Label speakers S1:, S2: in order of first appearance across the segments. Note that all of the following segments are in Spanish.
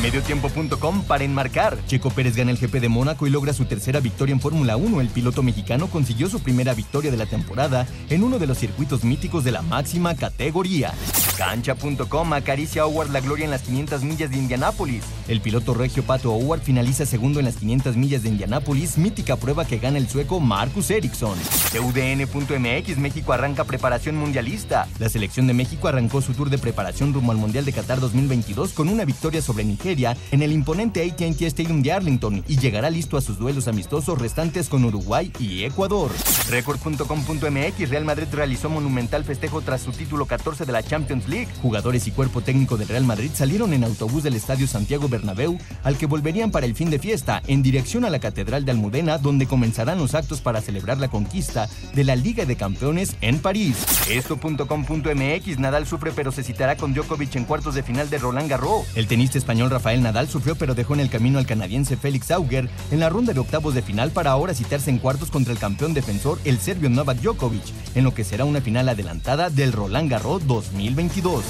S1: Mediotiempo.com para enmarcar. Checo Pérez gana el GP de Mónaco y logra su tercera victoria en Fórmula 1. El piloto mexicano consiguió su primera victoria de la temporada en uno de los circuitos míticos de la máxima categoría. Cancha.com acaricia a Howard la gloria en las 500 millas de Indianápolis. El piloto regio Pato Howard finaliza segundo en las 500 millas de Indianápolis, mítica prueba que gana el sueco Marcus Ericsson. UDN.mx México arranca preparación mundialista. La selección de México arrancó su tour de preparación rumbo al Mundial de Qatar 2022 con una victoria sobre Nigeria en el imponente AT&T Stadium de Arlington y llegará listo a sus duelos amistosos restantes con Uruguay y Ecuador. Record.com.mx Real Madrid realizó monumental festejo tras su título 14 de la Champions League. Jugadores y cuerpo técnico del Real Madrid salieron en autobús del Estadio Santiago Bernabéu al que volverían para el fin de fiesta en dirección a la Catedral de Almudena donde comenzarán los actos para celebrar la conquista de la Liga de Campeones en París. Esto.com.mx Nadal sufre pero se citará con Djokovic en cuartos de final de Roland Garros. El tenista español Rafael Nadal sufrió pero dejó en el camino al canadiense Félix Auger en la ronda de octavos de final para ahora citarse en cuartos contra el campeón defensor, el serbio Novak Djokovic, en lo que será una final adelantada del Roland Garros 2022.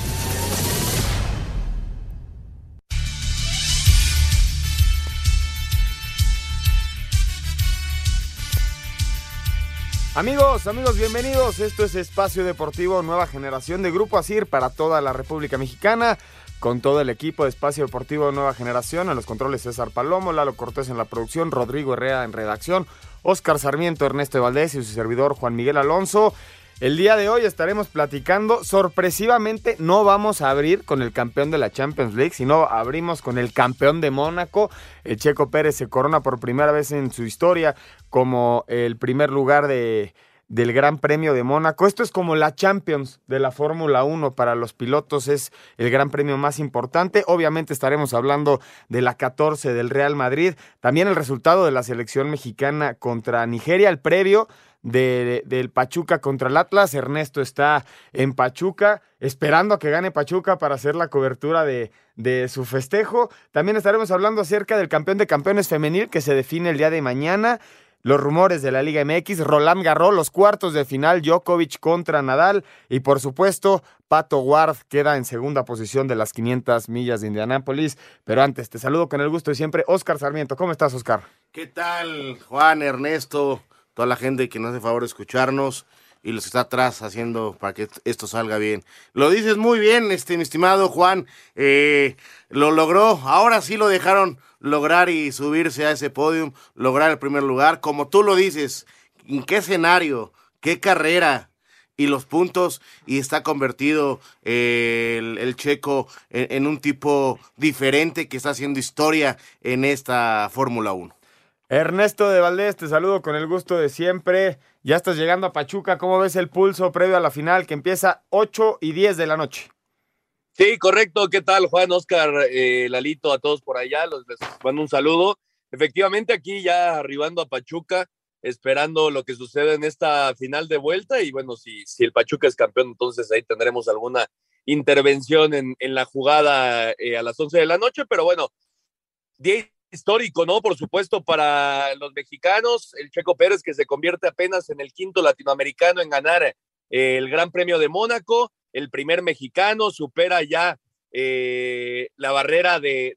S2: Amigos, amigos, bienvenidos. Esto es Espacio Deportivo Nueva Generación de Grupo ASIR para toda la República Mexicana con todo el equipo de Espacio Deportivo Nueva Generación, a los controles César Palomo, Lalo Cortés en la producción, Rodrigo Herrera en redacción, Oscar Sarmiento, Ernesto Valdés y su servidor Juan Miguel Alonso. El día de hoy estaremos platicando, sorpresivamente no vamos a abrir con el campeón de la Champions League, sino abrimos con el campeón de Mónaco. El Checo Pérez se corona por primera vez en su historia como el primer lugar de, del Gran Premio de Mónaco. Esto es como la Champions de la Fórmula 1 para los pilotos, es el Gran Premio más importante. Obviamente estaremos hablando de la 14 del Real Madrid, también el resultado de la selección mexicana contra Nigeria, el previo de, del Pachuca contra el Atlas. Ernesto está en Pachuca, esperando a que gane Pachuca para hacer la cobertura de, de su festejo. También estaremos hablando acerca del campeón de campeones femenil que se define el día de mañana los rumores de la Liga MX, Roland Garros, los cuartos de final, Djokovic contra Nadal y por supuesto Pato Ward queda en segunda posición de las 500 millas de Indianápolis. Pero antes, te saludo con el gusto de siempre, Oscar Sarmiento. ¿Cómo estás, Oscar?
S3: ¿Qué tal, Juan, Ernesto, toda la gente que nos hace favor de escucharnos? Y los que está atrás haciendo para que esto salga bien. Lo dices muy bien, este, mi estimado Juan. Eh, lo logró. Ahora sí lo dejaron lograr y subirse a ese podium, lograr el primer lugar. Como tú lo dices, ¿en qué escenario? ¿Qué carrera? y los puntos y está convertido eh, el, checo en, en, un tipo diferente que está haciendo historia en esta Fórmula 1.
S2: Ernesto de Valdés, te saludo con el gusto de siempre. Ya estás llegando a Pachuca. ¿Cómo ves el pulso previo a la final que empieza 8 y 10 de la noche?
S4: Sí, correcto. ¿Qué tal, Juan, Oscar, eh, Lalito, a todos por allá? Los, les mando un saludo. Efectivamente, aquí ya arribando a Pachuca, esperando lo que sucede en esta final de vuelta. Y bueno, si, el Pachuca es campeón, entonces ahí tendremos alguna intervención en, en la jugada eh, a las 11 de la noche. Pero bueno, 10 histórico, ¿no? Por supuesto, para los mexicanos, el Checo Pérez que se convierte apenas en el quinto latinoamericano en ganar eh, el Gran Premio de Mónaco, el primer mexicano, supera ya eh, la barrera de,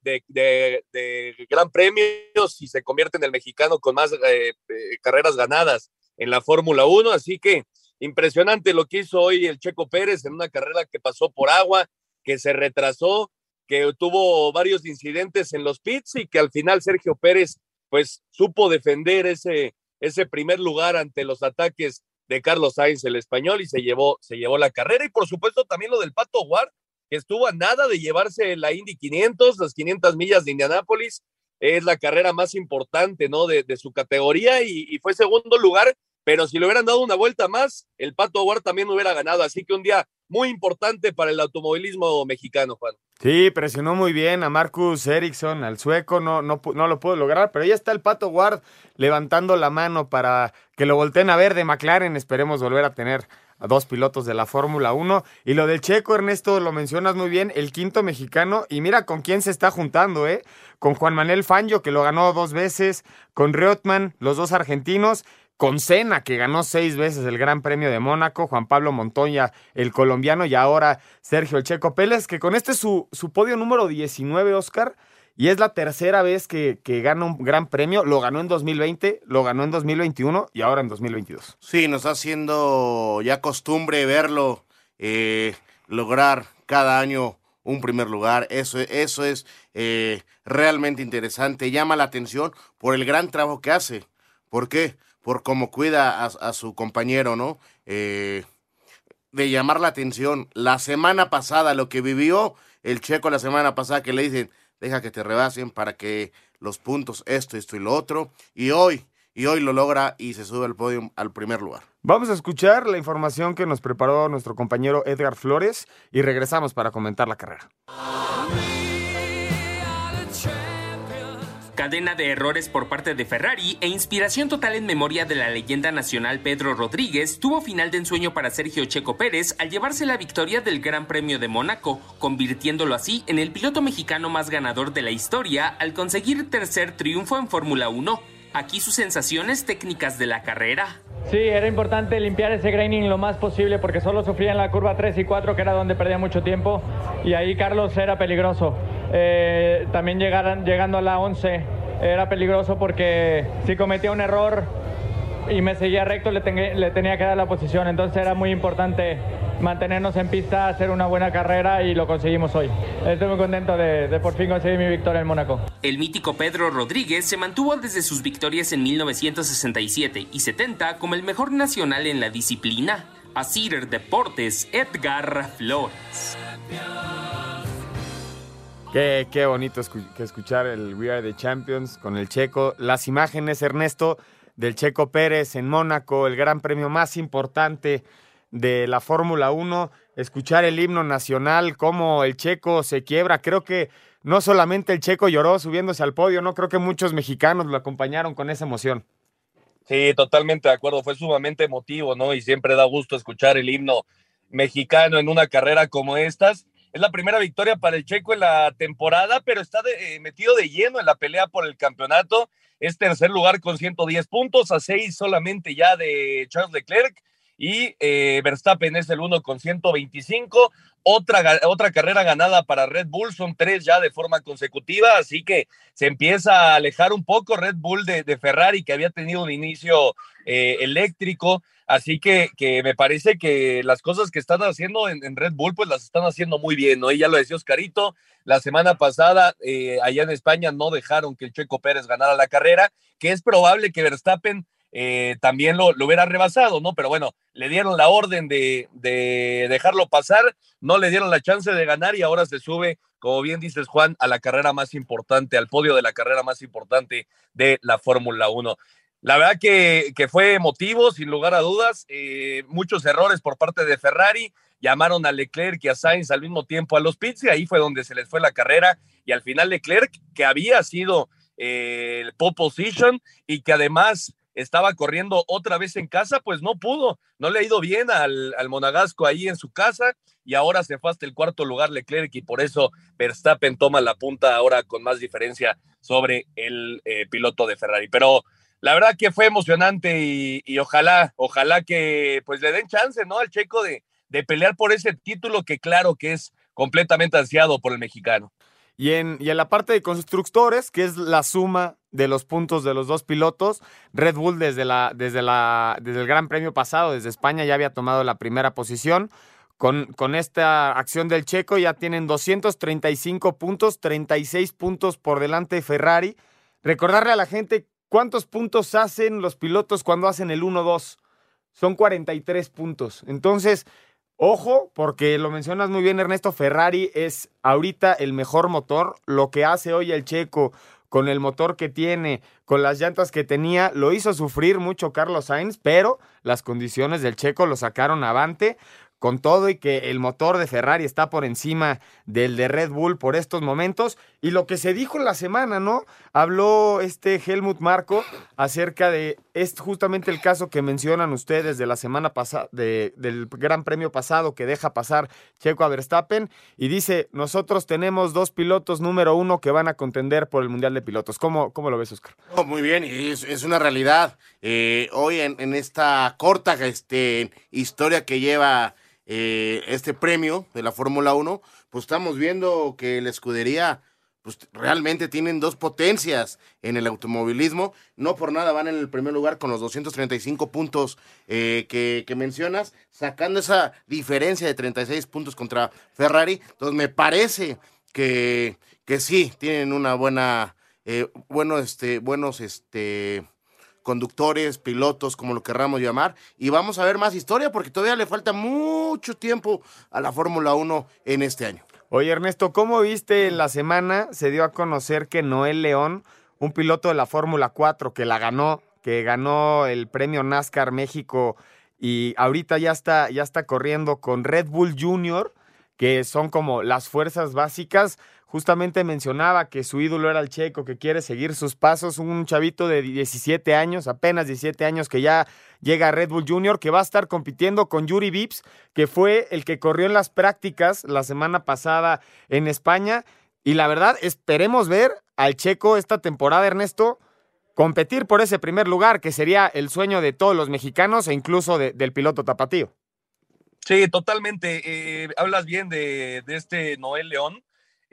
S4: Gran Premios y se convierte en el mexicano con más eh, carreras ganadas en la Fórmula 1, así que impresionante lo que hizo hoy el Checo Pérez en una carrera que pasó por agua, que se retrasó, que tuvo varios incidentes en los pits y que al final Sergio Pérez pues supo defender ese, ese primer lugar ante los ataques de Carlos Sainz, el español, y se llevó, se llevó la carrera. Y por supuesto también lo del Pato Ward, que estuvo a nada de llevarse la Indy 500, las 500 millas de Indianápolis. Es la carrera más importante, ¿no? De, su categoría y, y, fue segundo lugar. Pero si le hubieran dado una vuelta más, el Pato Ward también hubiera ganado. Así que un día muy importante para el automovilismo mexicano, Juan.
S2: Sí, presionó muy bien a Marcus Ericsson, al sueco, no, no, no lo pudo lograr, pero ya está el Pato Ward levantando la mano para que lo volteen a ver de McLaren. Esperemos volver a tener a dos pilotos de la Fórmula 1. Y lo del Checo, Ernesto, lo mencionas muy bien, el quinto mexicano. Y mira con quién se está juntando, ¿eh? Con Juan Manuel Fangio, que lo ganó dos veces, con Reutemann, los dos argentinos, con Senna, que ganó seis veces el Gran Premio de Mónaco, Juan Pablo Montoya, el colombiano, y ahora Sergio El Checo Pérez, que con este es su, su podio número 19, Oscar, y es la tercera vez que, que, gana un gran premio. Lo ganó en 2020, lo ganó en 2021 y ahora en 2022.
S3: Sí, nos está haciendo ya costumbre verlo eh, lograr cada año un primer lugar. Eso, eso es eh, realmente interesante. Llama la atención por el gran trabajo que hace. ¿Por qué? Por cómo cuida a, su compañero, ¿no? Eh, de llamar la atención. La semana pasada, lo que vivió el checo la semana pasada, que le dicen, deja que te rebasen para que los puntos, esto, esto y lo otro. Y hoy, y hoy lo logra y se sube al podio al primer lugar.
S2: Vamos a escuchar la información que nos preparó nuestro compañero Edgar Flores y regresamos para comentar la carrera.
S5: Cadena de errores por parte de Ferrari e inspiración total en memoria de la leyenda nacional Pedro Rodríguez tuvo final de ensueño para Sergio Checo Pérez al llevarse la victoria del Gran Premio de Mónaco, convirtiéndolo así en el piloto mexicano más ganador de la historia al conseguir tercer triunfo en Fórmula 1. Aquí sus sensaciones técnicas de la carrera.
S6: Sí, era importante limpiar ese graining lo más posible porque solo sufría en la curva 3 y 4 que era donde perdía mucho tiempo y ahí Carlos era peligroso. Eh, también llegando a la 11 era peligroso porque si cometía un error y me seguía recto le, tenía que dar la posición. Entonces era muy importante mantenernos en pista, hacer una buena carrera y lo conseguimos hoy. Estoy muy contento de, de, por fin conseguir mi victoria en Mónaco.
S5: El mítico Pedro Rodríguez se mantuvo desde sus victorias en 1967 y 70 como el mejor nacional en la disciplina. Asir Deportes, Edgar Flores.
S2: Qué, qué bonito que escuchar el We Are the Champions con el checo. Las imágenes, Ernesto, del Checo Pérez en Mónaco, el gran premio más importante de la Fórmula 1. Escuchar el himno nacional, cómo el checo se quiebra. Creo que no solamente el checo lloró subiéndose al podio, no creo que muchos mexicanos lo acompañaron con esa emoción.
S4: Sí, totalmente de acuerdo. Fue sumamente emotivo, ¿no? Y siempre da gusto escuchar el himno mexicano en una carrera como estas. Es la primera victoria para el Checo en la temporada, pero está eh, metido de lleno en la pelea por el campeonato. Es tercer lugar con 110 puntos, a seis solamente ya de Charles Leclerc. Y eh, Verstappen es el uno con 125. Otra, otra carrera ganada para Red Bull, son tres ya de forma consecutiva, así que se empieza a alejar un poco Red Bull de, Ferrari, que había tenido un inicio eh, eléctrico. Así que, que, me parece que las cosas que están haciendo en, Red Bull, pues las están haciendo muy bien, ¿no? Y ya lo decía Oscarito, la semana pasada eh, allá en España no dejaron que el Checo Pérez ganara la carrera, que es probable que Verstappen eh, también lo, hubiera rebasado, ¿no? Pero bueno, le dieron la orden de, de dejarlo pasar, no le dieron la chance de ganar y ahora se sube, como bien dices Juan, a la carrera más importante, al podio de la carrera más importante de la Fórmula 1. La verdad que, fue emotivo, sin lugar a dudas. Eh, muchos errores por parte de Ferrari. Llamaron a Leclerc y a Sainz al mismo tiempo a los pits y ahí fue donde se les fue la carrera. Y al final Leclerc, que había sido eh, el pole position y que además estaba corriendo otra vez en casa, pues no pudo. No le ha ido bien al, Monagasco ahí en su casa y ahora se fue hasta el cuarto lugar Leclerc y por eso Verstappen toma la punta ahora con más diferencia sobre el eh, piloto de Ferrari. Pero la verdad que fue emocionante y, ojalá, ojalá que pues le den chance, ¿no? Al Checo de, de pelear por ese título que claro que es completamente ansiado por el mexicano.
S2: Y en, y en la parte de constructores, que es la suma de los puntos de los dos pilotos, Red Bull desde, la, desde, la, desde el Gran Premio pasado, desde España, ya había tomado la primera posición. Con, con, esta acción del checo ya tienen 235 puntos, 36 puntos por delante de Ferrari. Recordarle a la gente ¿Cuántos puntos hacen los pilotos cuando hacen el 1-2? son 43 puntos. Entonces, ojo, porque lo mencionas muy bien, Ernesto, Ferrari es ahorita el mejor motor. Lo que hace hoy el checo con el motor que tiene, con las llantas que tenía, lo hizo sufrir mucho Carlos Sainz, pero las condiciones del checo lo sacaron avante con todo y que el motor de Ferrari está por encima del de Red Bull por estos momentos. Y lo que se dijo en la semana, ¿no? Habló este Helmut Marco acerca de, es justamente el caso que mencionan ustedes de la semana pasada, del Gran Premio pasado que deja pasar Checo a Verstappen, y dice, nosotros tenemos dos pilotos número uno que van a contender por el Mundial de Pilotos. ¿Cómo, cómo lo ves, Oscar?
S3: Muy bien, es, es una realidad. Eh, hoy en, en, esta corta este, historia que lleva eh, este premio de la Fórmula 1, pues estamos viendo que la escudería pues realmente tienen dos potencias en el automovilismo. No por nada van en el primer lugar con los 235 puntos eh, que, que, mencionas, sacando esa diferencia de 36 puntos contra Ferrari. Entonces me parece que, que sí, tienen una buena, eh, bueno, este, buenos, este, conductores, pilotos, como lo querramos llamar. Y vamos a ver más historia porque todavía le falta mucho tiempo a la Fórmula 1 en este año.
S2: Oye Ernesto, ¿cómo viste en la semana? Se dio a conocer que Noel León, un piloto de la Fórmula 4 que la ganó, que ganó el premio NASCAR México y ahorita ya está, ya está corriendo con Red Bull Junior, que son como las fuerzas básicas justamente mencionaba que su ídolo era el checo, que quiere seguir sus pasos, un chavito de 17 años, apenas 17 años, que ya llega a Red Bull Junior, que va a estar compitiendo con Yuri Vips, que fue el que corrió en las prácticas la semana pasada en España. Y la verdad, esperemos ver al checo esta temporada, Ernesto, competir por ese primer lugar, que sería el sueño de todos los mexicanos e incluso del piloto tapatío.
S4: Sí, totalmente. Eh, hablas bien de, de este Noel León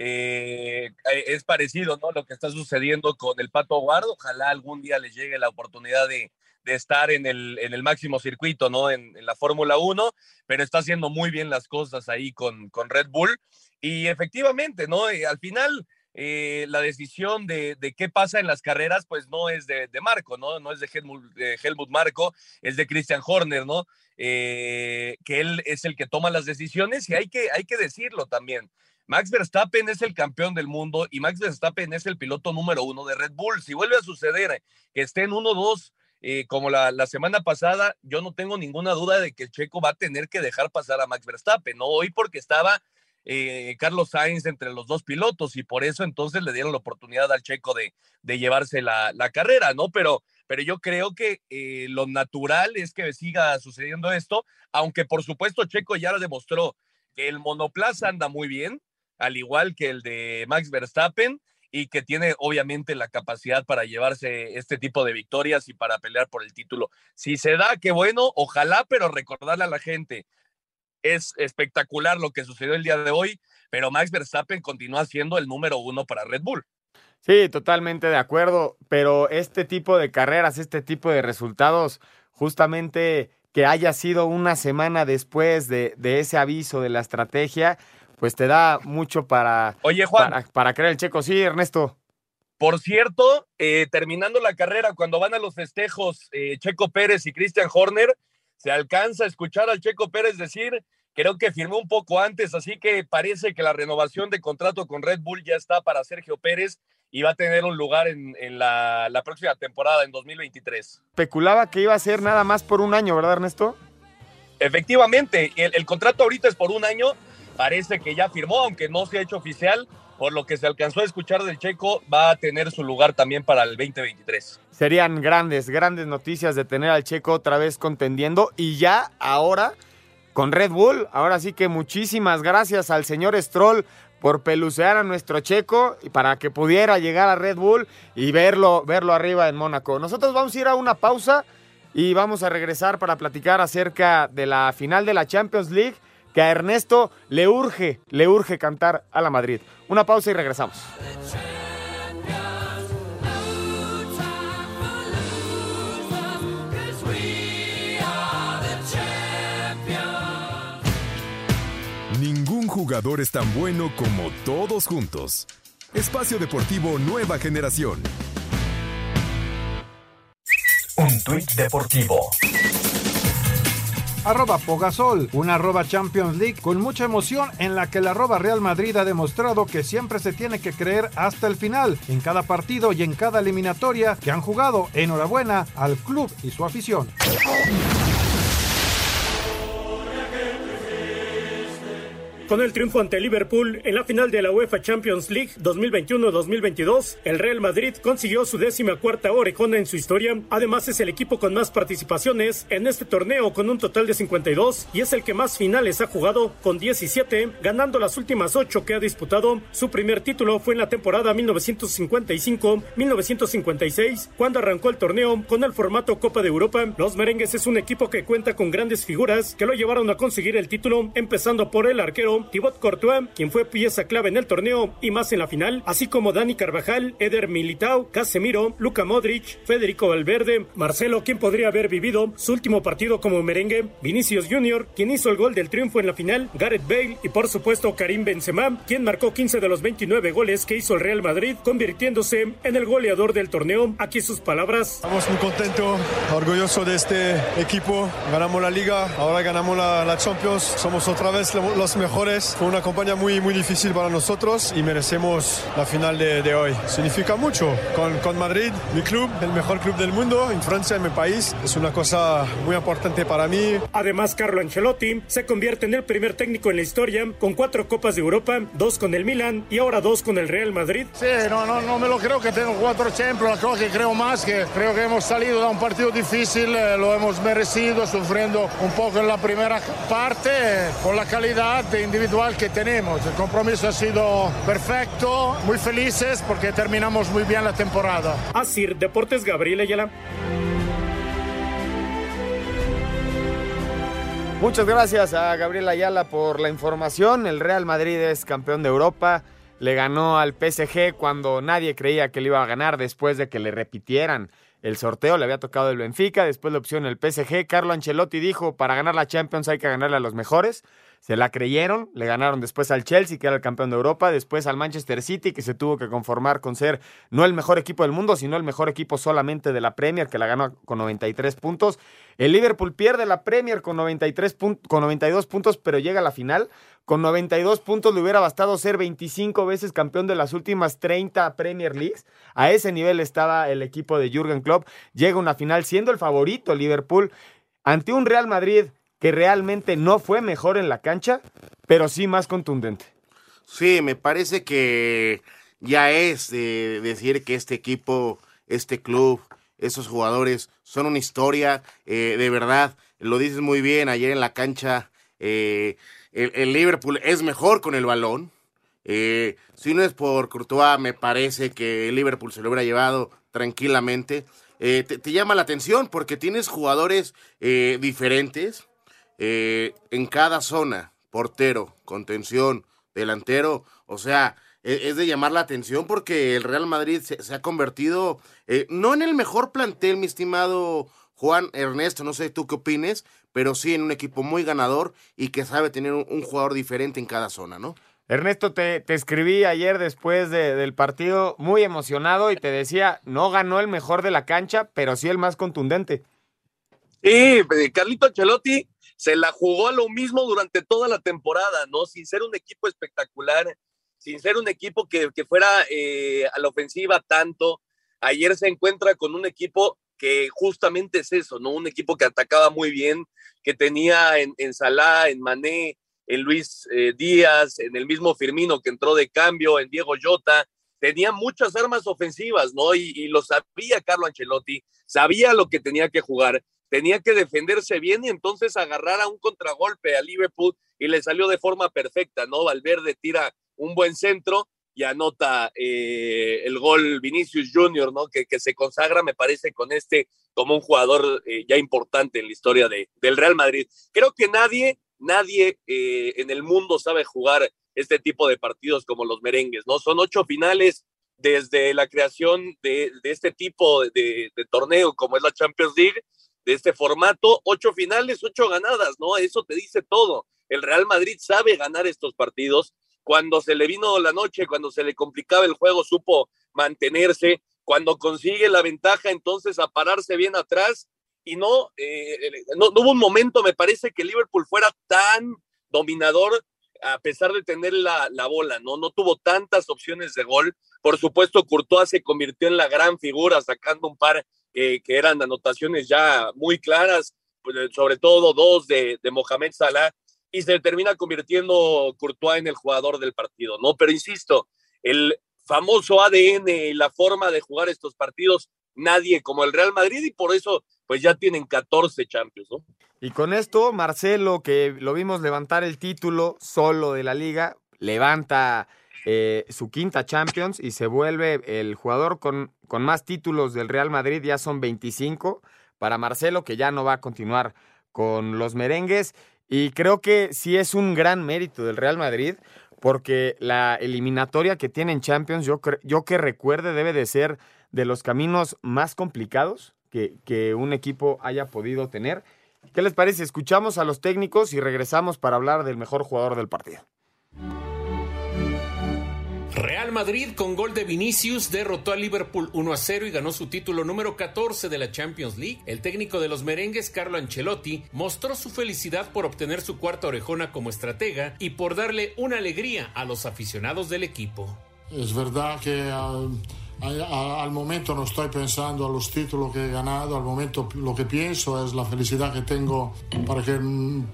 S4: eh, eh, es parecido, ¿no? Lo que está sucediendo con el Pato Guardo. Ojalá algún día les llegue la oportunidad de, de estar en el, en el, máximo circuito, ¿no? En, la Fórmula 1, pero está haciendo muy bien las cosas ahí con, con Red Bull. Y efectivamente, ¿no? Eh, al final, la decisión de, de, qué pasa en las carreras, pues no es de, Marco, ¿no? No es de Helmut, Helmut, Marco, es de Christian Horner, ¿no? Que él es el que toma las decisiones y hay que, hay que decirlo también. Max Verstappen es el campeón del mundo y Max Verstappen es el piloto número uno de Red Bull. Si vuelve a suceder que esté en 1-2 eh, como la, semana pasada, yo no tengo ninguna duda de que Checo va a tener que dejar pasar a Max Verstappen, ¿no? Hoy porque estaba eh, Carlos Sainz entre los dos pilotos y por eso entonces le dieron la oportunidad al Checo de, de llevarse la, la, carrera, ¿no? Pero, pero yo creo que eh, lo natural es que siga sucediendo esto, aunque por supuesto Checo ya lo demostró que el monoplaza anda muy bien, al igual que el de Max Verstappen, y que tiene obviamente la capacidad para llevarse este tipo de victorias y para pelear por el título. Si se da, qué bueno, ojalá, pero recordarle a la gente, es espectacular lo que sucedió el día de hoy, pero Max Verstappen continúa siendo el número uno para Red Bull.
S2: Sí, totalmente de acuerdo, pero este tipo de carreras, este tipo de resultados, justamente que haya sido una semana después de, de ese aviso de la estrategia, pues te da mucho para,
S4: Oye, Juan,
S2: para, para creer el checo. Sí, Ernesto.
S4: Por cierto, eh, terminando la carrera, cuando van a los festejos eh, Checo Pérez y Christian Horner, se alcanza a escuchar al Checo Pérez decir, creo que firmó un poco antes, así que parece que la renovación de contrato con Red Bull ya está para Sergio Pérez y va a tener un lugar en, en la, la, próxima temporada, en 2023.
S2: Especulaba que iba a ser nada más por un año, ¿verdad, Ernesto?
S4: Efectivamente, el, el contrato ahorita es por un año parece que ya firmó, aunque no se ha hecho oficial, por lo que se alcanzó a escuchar del Checo, va a tener su lugar también para el 2023.
S2: Serían grandes, grandes noticias de tener al Checo otra vez contendiendo y ya ahora con Red Bull. Ahora sí que muchísimas gracias al señor Stroll por pelucear a nuestro Checo y para que pudiera llegar a Red Bull y verlo, verlo arriba en Mónaco. Nosotros vamos a ir a una pausa y vamos a regresar para platicar acerca de la final de la Champions League que a Ernesto le urge, le urge cantar a la Madrid. Una pausa y regresamos.
S7: Ningún jugador es tan bueno como todos juntos. Espacio Deportivo Nueva Generación.
S1: Un tuit deportivo
S8: arroba Pogasol, una arroba Champions League con mucha emoción en la que la arroba Real Madrid ha demostrado que siempre se tiene que creer hasta el final, en cada partido y en cada eliminatoria que han jugado. Enhorabuena al club y su afición.
S9: Con el triunfo ante Liverpool en la final de la UEFA Champions League 2021-2022, el Real Madrid consiguió su décima cuarta orejona en su historia. Además, es el equipo con más participaciones en este torneo con un total de 52 y es el que más finales ha jugado con 17, ganando las últimas ocho que ha disputado. Su primer título fue en la temporada 1955-1956, cuando arrancó el torneo con el formato Copa de Europa. Los merengues es un equipo que cuenta con grandes figuras que lo llevaron a conseguir el título, empezando por el arquero Thibaut Courtois, quien fue pieza clave en el torneo y más en la final, así como Dani Carvajal, Eder Militao, Casemiro, Luka Modric, Federico Valverde, Marcelo, quien podría haber vivido su último partido como merengue, Vinicius Jr., quien hizo el gol del triunfo en la final, Gareth Bale y por supuesto Karim Benzema, quien marcó 15 de los 29 goles que hizo el Real Madrid, convirtiéndose en el goleador del torneo. Aquí sus palabras.
S10: Estamos muy contentos, orgullosos de este equipo. Ganamos la liga, ahora ganamos la Champions. Somos otra vez los mejores fue una campaña muy, muy difícil para nosotros y merecemos la final de, de hoy. Significa mucho. Con, con, Madrid, mi club, el mejor club del mundo, en Francia, en mi país, es una cosa muy importante para mí.
S9: Además, Carlo Ancelotti se convierte en el primer técnico en la historia con cuatro Copas de Europa, dos con el Milan y ahora dos con el Real Madrid.
S11: Sí, no, no, no me lo creo que tengo cuatro Champions, creo que creo más, que creo que hemos salido de un partido difícil, eh, lo hemos merecido, sufriendo un poco en la primera parte, eh, con la calidad de individual que tenemos. El compromiso ha sido perfecto, muy felices porque terminamos muy bien la temporada.
S9: Así, Deportes Gabriel Ayala.
S2: Muchas gracias a Gabriel Ayala por la información. El Real Madrid es campeón de Europa. Le ganó al PSG cuando nadie creía que le iba a ganar después de que le repitieran el sorteo. Le había tocado el Benfica, después la opción el PSG. Carlo Ancelotti dijo, para ganar la Champions hay que ganarle a los mejores se la creyeron, le ganaron después al Chelsea, que era el campeón de Europa, después al Manchester City, que se tuvo que conformar con ser no el mejor equipo del mundo, sino el mejor equipo solamente de la Premier, que la ganó con 93 puntos. El Liverpool pierde la Premier con, 93 con 92 puntos, pero llega a la final. Con 92 puntos le hubiera bastado ser 25 veces campeón de las últimas 30 Premier Leagues. A ese nivel estaba el equipo de Jürgen Klopp. Llega una final siendo el favorito Liverpool ante un Real Madrid que realmente no fue mejor en la cancha, pero sí más contundente.
S3: Sí, me parece que ya es de decir que este equipo, este club, esos jugadores son una historia, eh, de verdad, lo dices muy bien, ayer en la cancha eh, el, Liverpool es mejor con el balón. Eh, si no es por Courtois, me parece que el Liverpool se lo hubiera llevado tranquilamente. te, te, llama la atención porque tienes jugadores diferentes, eh, en cada zona, portero, contención, delantero, o sea, e, es, de llamar la atención porque el Real Madrid se, ha convertido, eh, no en el mejor plantel, mi estimado Juan Ernesto, no sé tú qué opines, pero sí en un equipo muy ganador y que sabe tener un, jugador diferente en cada zona, ¿no?
S2: Ernesto, te, te escribí ayer después del partido muy emocionado y te decía, no ganó el mejor de la cancha, pero sí el más contundente.
S4: Sí, eh, Carlito Ancelotti se la jugó a lo mismo durante toda la temporada, ¿no? Sin ser un equipo espectacular, sin ser un equipo que, fuera eh, a la ofensiva tanto. Ayer se encuentra con un equipo que justamente es eso, ¿no? Un equipo que atacaba muy bien, que tenía en, en Salah, en Mané, en Luis eh, Díaz, en el mismo Firmino que entró de cambio, en Diego Jota, tenía muchas armas ofensivas, ¿no? Y, y, lo sabía Carlo Ancelotti, sabía lo que tenía que jugar tenía que defenderse bien y entonces agarrar a un contragolpe a Liverpool y le salió de forma perfecta, ¿no? Valverde tira un buen centro y anota eh, el gol Vinicius Junior, ¿no? Que, que, se consagra, me parece, con este como un jugador eh, ya importante en la historia de, del Real Madrid. Creo que nadie, nadie eh, en el mundo sabe jugar este tipo de partidos como los merengues, ¿no? Son ocho finales desde la creación de, de este tipo de, de torneo como es la Champions League de este formato, ocho finales, ocho ganadas, ¿no? Eso te dice todo. El Real Madrid sabe ganar estos partidos. Cuando se le vino la noche, cuando se le complicaba el juego, supo mantenerse. Cuando consigue la ventaja, entonces a pararse bien atrás y no, eh, no, no, hubo un momento, me parece, que Liverpool fuera tan dominador a pesar de tener la, la, bola, ¿no? No tuvo tantas opciones de gol. Por supuesto, Courtois se convirtió en la gran figura, sacando un par que eran anotaciones ya muy claras, pues, sobre todo dos de, de Mohamed Salah, y se termina convirtiendo Courtois en el jugador del partido, ¿no? Pero insisto, el famoso ADN y la forma de jugar estos partidos, nadie como el Real Madrid, y por eso, pues ya tienen 14 Champions, ¿no?
S2: Y con esto, Marcelo, que lo vimos levantar el título solo de la liga, levanta eh, su quinta Champions y se vuelve el jugador con, con más títulos del Real Madrid, ya son 25 para Marcelo, que ya no va a continuar con los merengues. Y creo que sí es un gran mérito del Real Madrid, porque la eliminatoria que tiene en Champions, yo, yo que recuerde, debe de ser de los caminos más complicados que, que un equipo haya podido tener. ¿Qué les parece? Escuchamos a los técnicos y regresamos para hablar del mejor jugador del partido.
S12: Real Madrid con gol de Vinicius derrotó a Liverpool 1 a 0 y ganó su título número 14 de la Champions League. El técnico de los merengues, Carlo Ancelotti, mostró su felicidad por obtener su cuarta orejona como estratega y por darle una alegría a los aficionados del equipo.
S11: Es verdad que uh al momento no estoy pensando a los títulos que he ganado, al momento lo que pienso es la felicidad que tengo para que,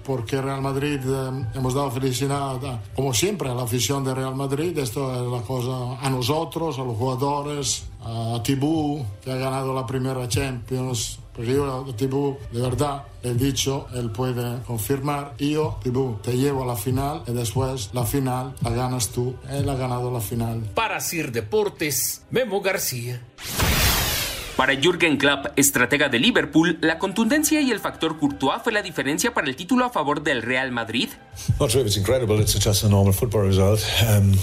S11: porque Real Madrid eh, hemos dado felicidad, como siempre, a la afición de Real Madrid. Esto es la cosa a nosotros, a los jugadores, a Tibú, que ha ganado la primera Champions, porque yo a Tibú, de verdad, le he dicho, él puede confirmar, yo, Tibú, te llevo a la final y después la final la ganas tú. Él ha ganado la final.
S12: Para Sir Deportes, Memo García.
S5: Para Jürgen Klopp, estratega de Liverpool, la contundencia y el factor Courtois fue la diferencia para el título a favor del Real Madrid.
S13: Not sure it's incredible. It's just a normal football result. Um,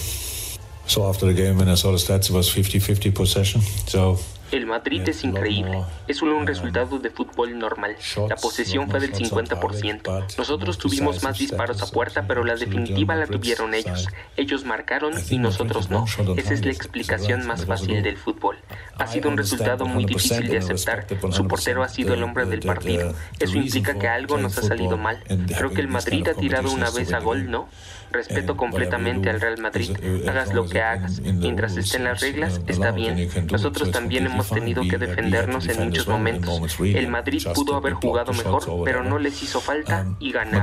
S13: so after the game, when I saw the stats, it was 50-50 possession. So
S5: el Madrid es increíble. Es solo un resultado de fútbol normal. La posesión fue del 50%. Nosotros tuvimos más disparos a puerta, pero la definitiva la tuvieron ellos. Ellos marcaron y nosotros no. Esa es la explicación más fácil del fútbol. Ha sido un resultado muy difícil de aceptar. Su portero ha sido el hombre del partido. Eso implica que algo nos ha salido mal. Creo que el Madrid ha tirado una vez a gol, ¿no? Respeto completamente al Real Madrid. Hagas lo que hagas. Mientras estén las reglas, está bien. Nosotros también hemos tenido que defendernos en muchos momentos. El Madrid pudo haber jugado mejor, pero no les hizo falta y ganaron.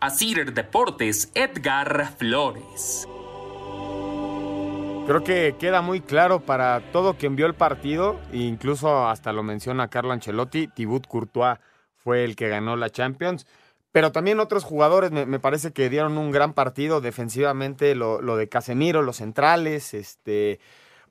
S5: Asir Deportes, Edgar Flores.
S2: Creo que queda muy claro para todo quien vio el partido, e incluso hasta lo menciona Carlo Ancelotti, Thibaut Courtois fue el que ganó la Champions. Pero también otros jugadores me, parece que dieron un gran partido defensivamente, lo, de Casemiro, los centrales, este,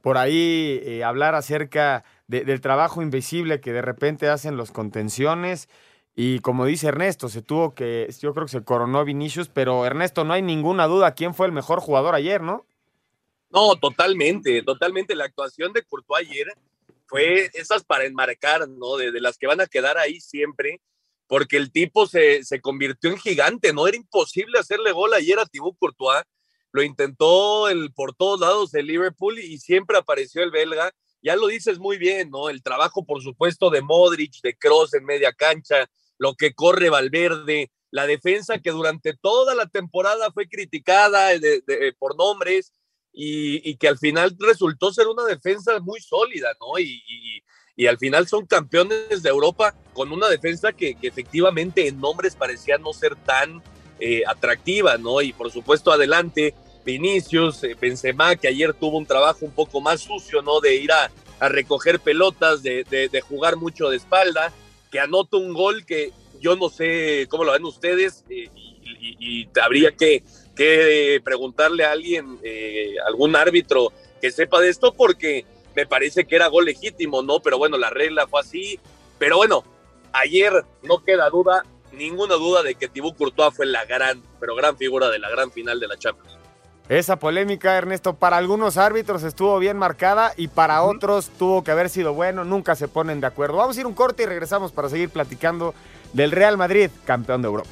S2: por ahí eh, hablar acerca del trabajo invisible que de repente hacen los contenciones. Y como dice Ernesto, se tuvo que, yo creo que se coronó Vinicius, pero Ernesto, no hay ninguna duda quién fue el mejor jugador ayer, ¿no?
S4: No, totalmente, totalmente. La actuación de Courtois ayer fue esas para enmarcar, ¿no? de las que van a quedar ahí siempre porque el tipo se, se, convirtió en gigante, no era imposible hacerle gol ayer a Thibaut Courtois, lo intentó el, por todos lados el Liverpool y siempre apareció el belga, ya lo dices muy bien, ¿no? El trabajo, por supuesto, de Modric, de Cross en media cancha, lo que corre Valverde, la defensa que durante toda la temporada fue criticada por nombres y, que al final resultó ser una defensa muy sólida, ¿no? y al final son campeones de Europa con una defensa que, efectivamente en nombres parecía no ser tan eh, atractiva, ¿no? Y por supuesto adelante Vinicius, eh, Benzema, que ayer tuvo un trabajo un poco más sucio, ¿no? De ir a, recoger pelotas, de, jugar mucho de espalda, que anota un gol que yo no sé cómo lo ven ustedes eh, y, habría que, que, preguntarle a alguien, algún árbitro que sepa de esto, porque me parece que era gol legítimo, ¿no? Pero bueno, la regla fue así. Pero bueno, ayer no queda duda, ninguna duda de que Thibaut Courtois fue la gran, pero gran figura de la gran final de la Champions.
S2: Esa polémica, Ernesto, para algunos árbitros estuvo bien marcada y para otros tuvo que haber sido bueno, nunca se ponen de acuerdo. Vamos a ir un corte y regresamos para seguir platicando del Real Madrid, campeón de Europa.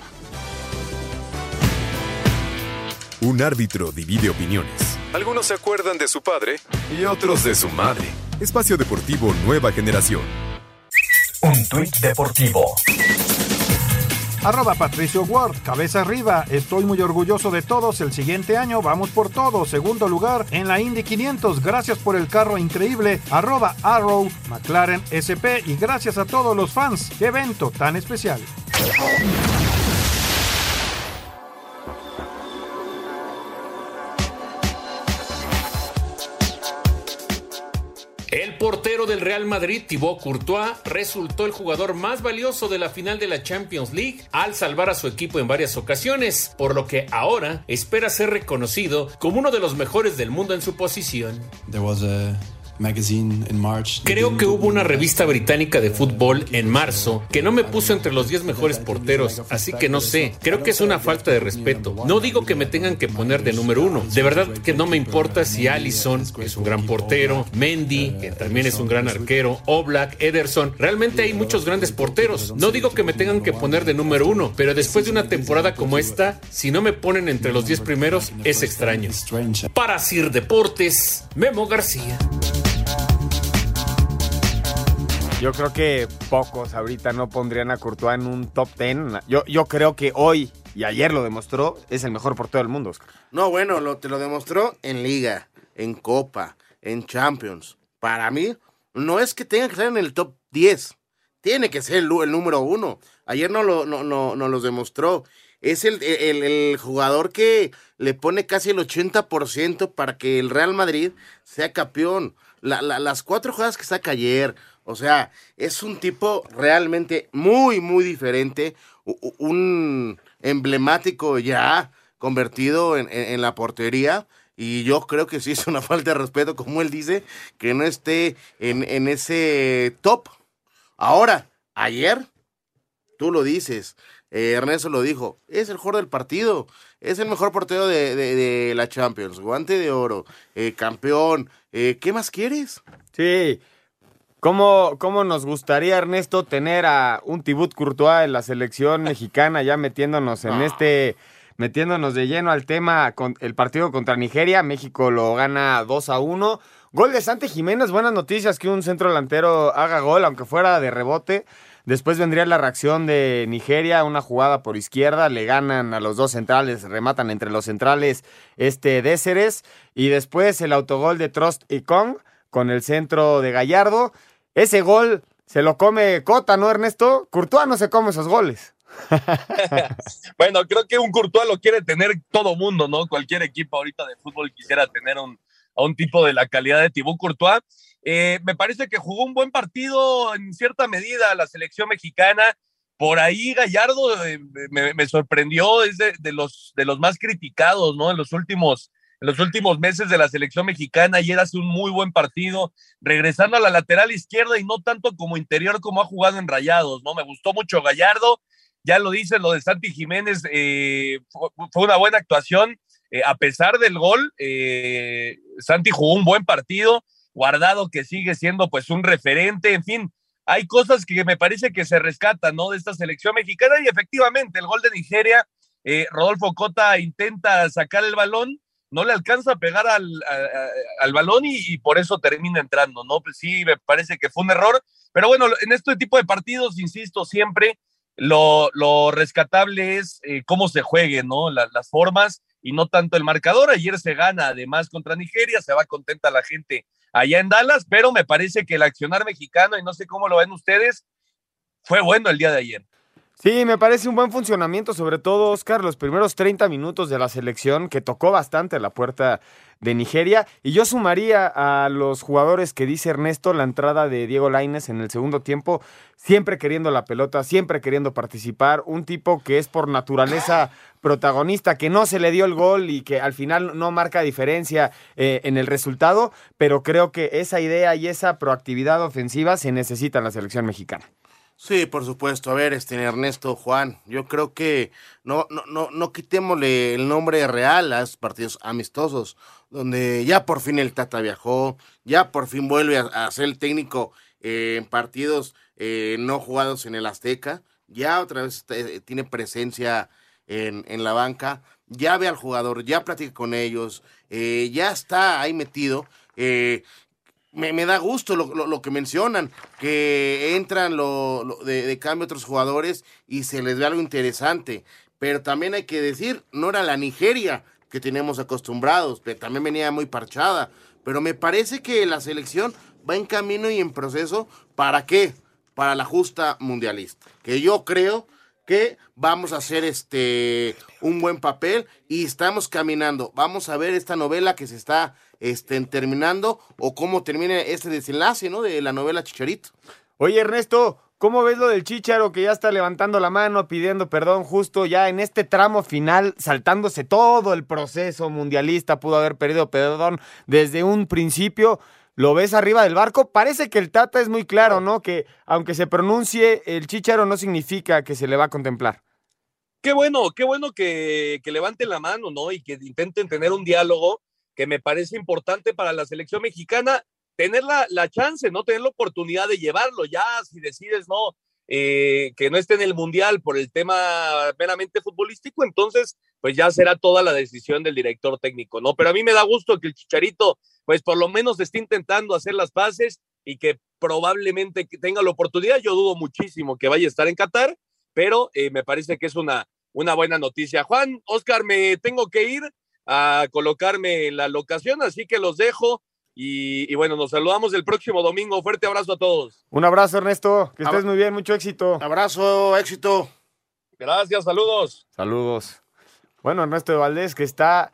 S7: Un árbitro divide opiniones. Algunos se acuerdan de su padre y otros de su madre. Espacio Deportivo Nueva Generación.
S1: Un tuit deportivo.
S8: Arroba Patricio Ward, cabeza arriba. Estoy muy orgulloso de todos. El siguiente año vamos por todo. Segundo lugar en la Indy 500. Gracias por el carro increíble. Arroba Arrow, McLaren SP. Y gracias a todos los fans. Qué evento tan especial.
S12: Portero del Real Madrid, Thibaut Courtois, resultó el jugador más valioso de la final de la Champions League al salvar a su equipo en varias ocasiones, por lo que ahora espera ser reconocido como uno de los mejores del mundo en su posición. Creo que hubo una revista británica de fútbol en marzo que no me puso entre los 10 mejores porteros, así que no sé, creo que es una falta de respeto. No digo que me tengan que poner de número uno, de verdad que no me importa si Allison es un gran portero, Mendy, que también es un gran arquero, Oblak, Ederson, realmente hay muchos grandes porteros. No digo que me tengan que poner de número uno, pero después de una temporada como esta, si no me ponen entre los 10 primeros, es extraño. Para Sir Deportes, Memo García.
S2: Yo creo que pocos ahorita no pondrían a Courtois en un top 10. Yo, yo creo que hoy, y ayer lo demostró, es el mejor portero del mundo, Oscar.
S3: No, bueno, lo, te lo demostró en Liga, en Copa, en Champions. Para mí, no es que tenga que estar en el top 10. Tiene que ser el, número uno. Ayer no lo, no, no, no los demostró. Es el, el, jugador que le pone casi el 80% para que el Real Madrid sea campeón. La, la, las cuatro jugadas que saca ayer, o sea, es un tipo realmente muy, muy diferente, un emblemático ya convertido en, en, la portería. Y yo creo que sí es una falta de respeto, como él dice, que no esté en, en ese top. Ahora, ayer, tú lo dices, eh, Ernesto lo dijo, es el mejor del partido, es el mejor portero de, de, la Champions, guante de oro, eh, campeón, eh, ¿qué más quieres?
S2: Sí, ¿Cómo, ¿Cómo, nos gustaría, Ernesto, tener a un Tibut Courtois en la selección mexicana ya metiéndonos en este, metiéndonos de lleno al tema con el partido contra Nigeria? México lo gana 2 a 1. Gol de Santi Jiménez, buenas noticias que un centro delantero haga gol, aunque fuera de rebote. Después vendría la reacción de Nigeria, una jugada por izquierda, le ganan a los dos centrales, rematan entre los centrales este Déceres. Y después el autogol de Trost y Kong con el centro de Gallardo. Ese gol se lo come Cota, ¿no, Ernesto? Courtois no se come esos goles.
S4: bueno, creo que un Courtois lo quiere tener todo mundo, ¿no? Cualquier equipo ahorita de fútbol quisiera tener un, a un tipo de la calidad de Thibaut Courtois. Eh, me parece que jugó un buen partido en cierta medida la selección mexicana. Por ahí Gallardo eh, me, sorprendió, es de, de, los, de los más criticados, ¿no? En los últimos en los últimos meses de la selección mexicana. Ayer hace un muy buen partido, regresando a la lateral izquierda y no tanto como interior como ha jugado en Rayados, ¿no? Me gustó mucho Gallardo, ya lo dice lo de Santi Jiménez, eh, fue, una buena actuación. Eh, a pesar del gol, eh, Santi jugó un buen partido, guardado que sigue siendo pues un referente, en fin, hay cosas que me parece que se rescatan, ¿no? De esta selección mexicana y efectivamente el gol de Nigeria, eh, Rodolfo Cota intenta sacar el balón, no le alcanza a pegar al, al balón y, por eso termina entrando, ¿no? Pues sí, me parece que fue un error, pero bueno, en este tipo de partidos, insisto, siempre lo, lo rescatable es eh, cómo se jueguen, ¿no? La, las formas y no tanto el marcador. Ayer se gana además contra Nigeria, se va contenta la gente allá en Dallas, pero me parece que el accionar mexicano, y no sé cómo lo ven ustedes, fue bueno el día de ayer.
S2: Sí, me parece un buen funcionamiento, sobre todo, Oscar, los primeros 30 minutos de la selección, que tocó bastante la puerta de Nigeria. Y yo sumaría a los jugadores que dice Ernesto la entrada de Diego Laines en el segundo tiempo, siempre queriendo la pelota, siempre queriendo participar. Un tipo que es por naturaleza protagonista, que no se le dio el gol y que al final no marca diferencia eh, en el resultado, pero creo que esa idea y esa proactividad ofensiva se necesita en la selección mexicana.
S3: Sí, por supuesto. A ver, este Ernesto, Juan, yo creo que no, no, no, no quitémosle el nombre real a esos partidos amistosos, donde ya por fin el Tata viajó, ya por fin vuelve a, ser el técnico eh, en partidos eh, no jugados en el Azteca, ya otra vez eh, tiene presencia en, en, la banca, ya ve al jugador, ya platica con ellos, eh, ya está ahí metido. Me, me da gusto lo, lo- que mencionan, que entran lo, de, de cambio otros jugadores y se les ve algo interesante. Pero también hay que decir, no era la Nigeria que tenemos acostumbrados, que también venía muy parchada. Pero me parece que la selección va en camino y en proceso. ¿Para qué? Para la justa mundialista. Que yo creo que vamos a hacer este un buen papel y estamos caminando. Vamos a ver esta novela que se está este, terminando o cómo termina este desenlace, ¿no? De la novela Chicharito.
S2: Oye, Ernesto, ¿cómo ves lo del Chicharo que ya está levantando la mano, pidiendo perdón justo ya en este tramo final, saltándose todo el proceso mundialista, pudo haber pedido perdón desde un principio? ¿Lo ves arriba del barco? Parece que el Tata es muy claro, ¿no? Que aunque se pronuncie el Chicharo no significa que se le va a contemplar.
S4: Qué bueno, qué bueno que, que levanten la mano, ¿no? Y que intenten tener un diálogo que me parece importante para la selección mexicana, tener la, la chance, ¿no? Tener la oportunidad de llevarlo ya, si decides, ¿no? Eh, que no esté en el Mundial por el tema meramente futbolístico, entonces, pues ya será toda la decisión del director técnico, ¿no? Pero a mí me da gusto que el Chicharito, pues por lo menos esté intentando hacer las paces y que probablemente tenga la oportunidad. Yo dudo muchísimo que vaya a estar en Qatar, pero eh, me parece que es una, una buena noticia. Juan, Oscar, me tengo que ir a colocarme en la locación, así que los dejo. Y, y bueno, nos saludamos el próximo domingo. Fuerte abrazo a todos.
S2: Un abrazo, Ernesto. Que estés muy bien, mucho éxito.
S3: Abrazo, éxito.
S4: Gracias, saludos.
S2: Saludos. Bueno, Ernesto de Valdés, que está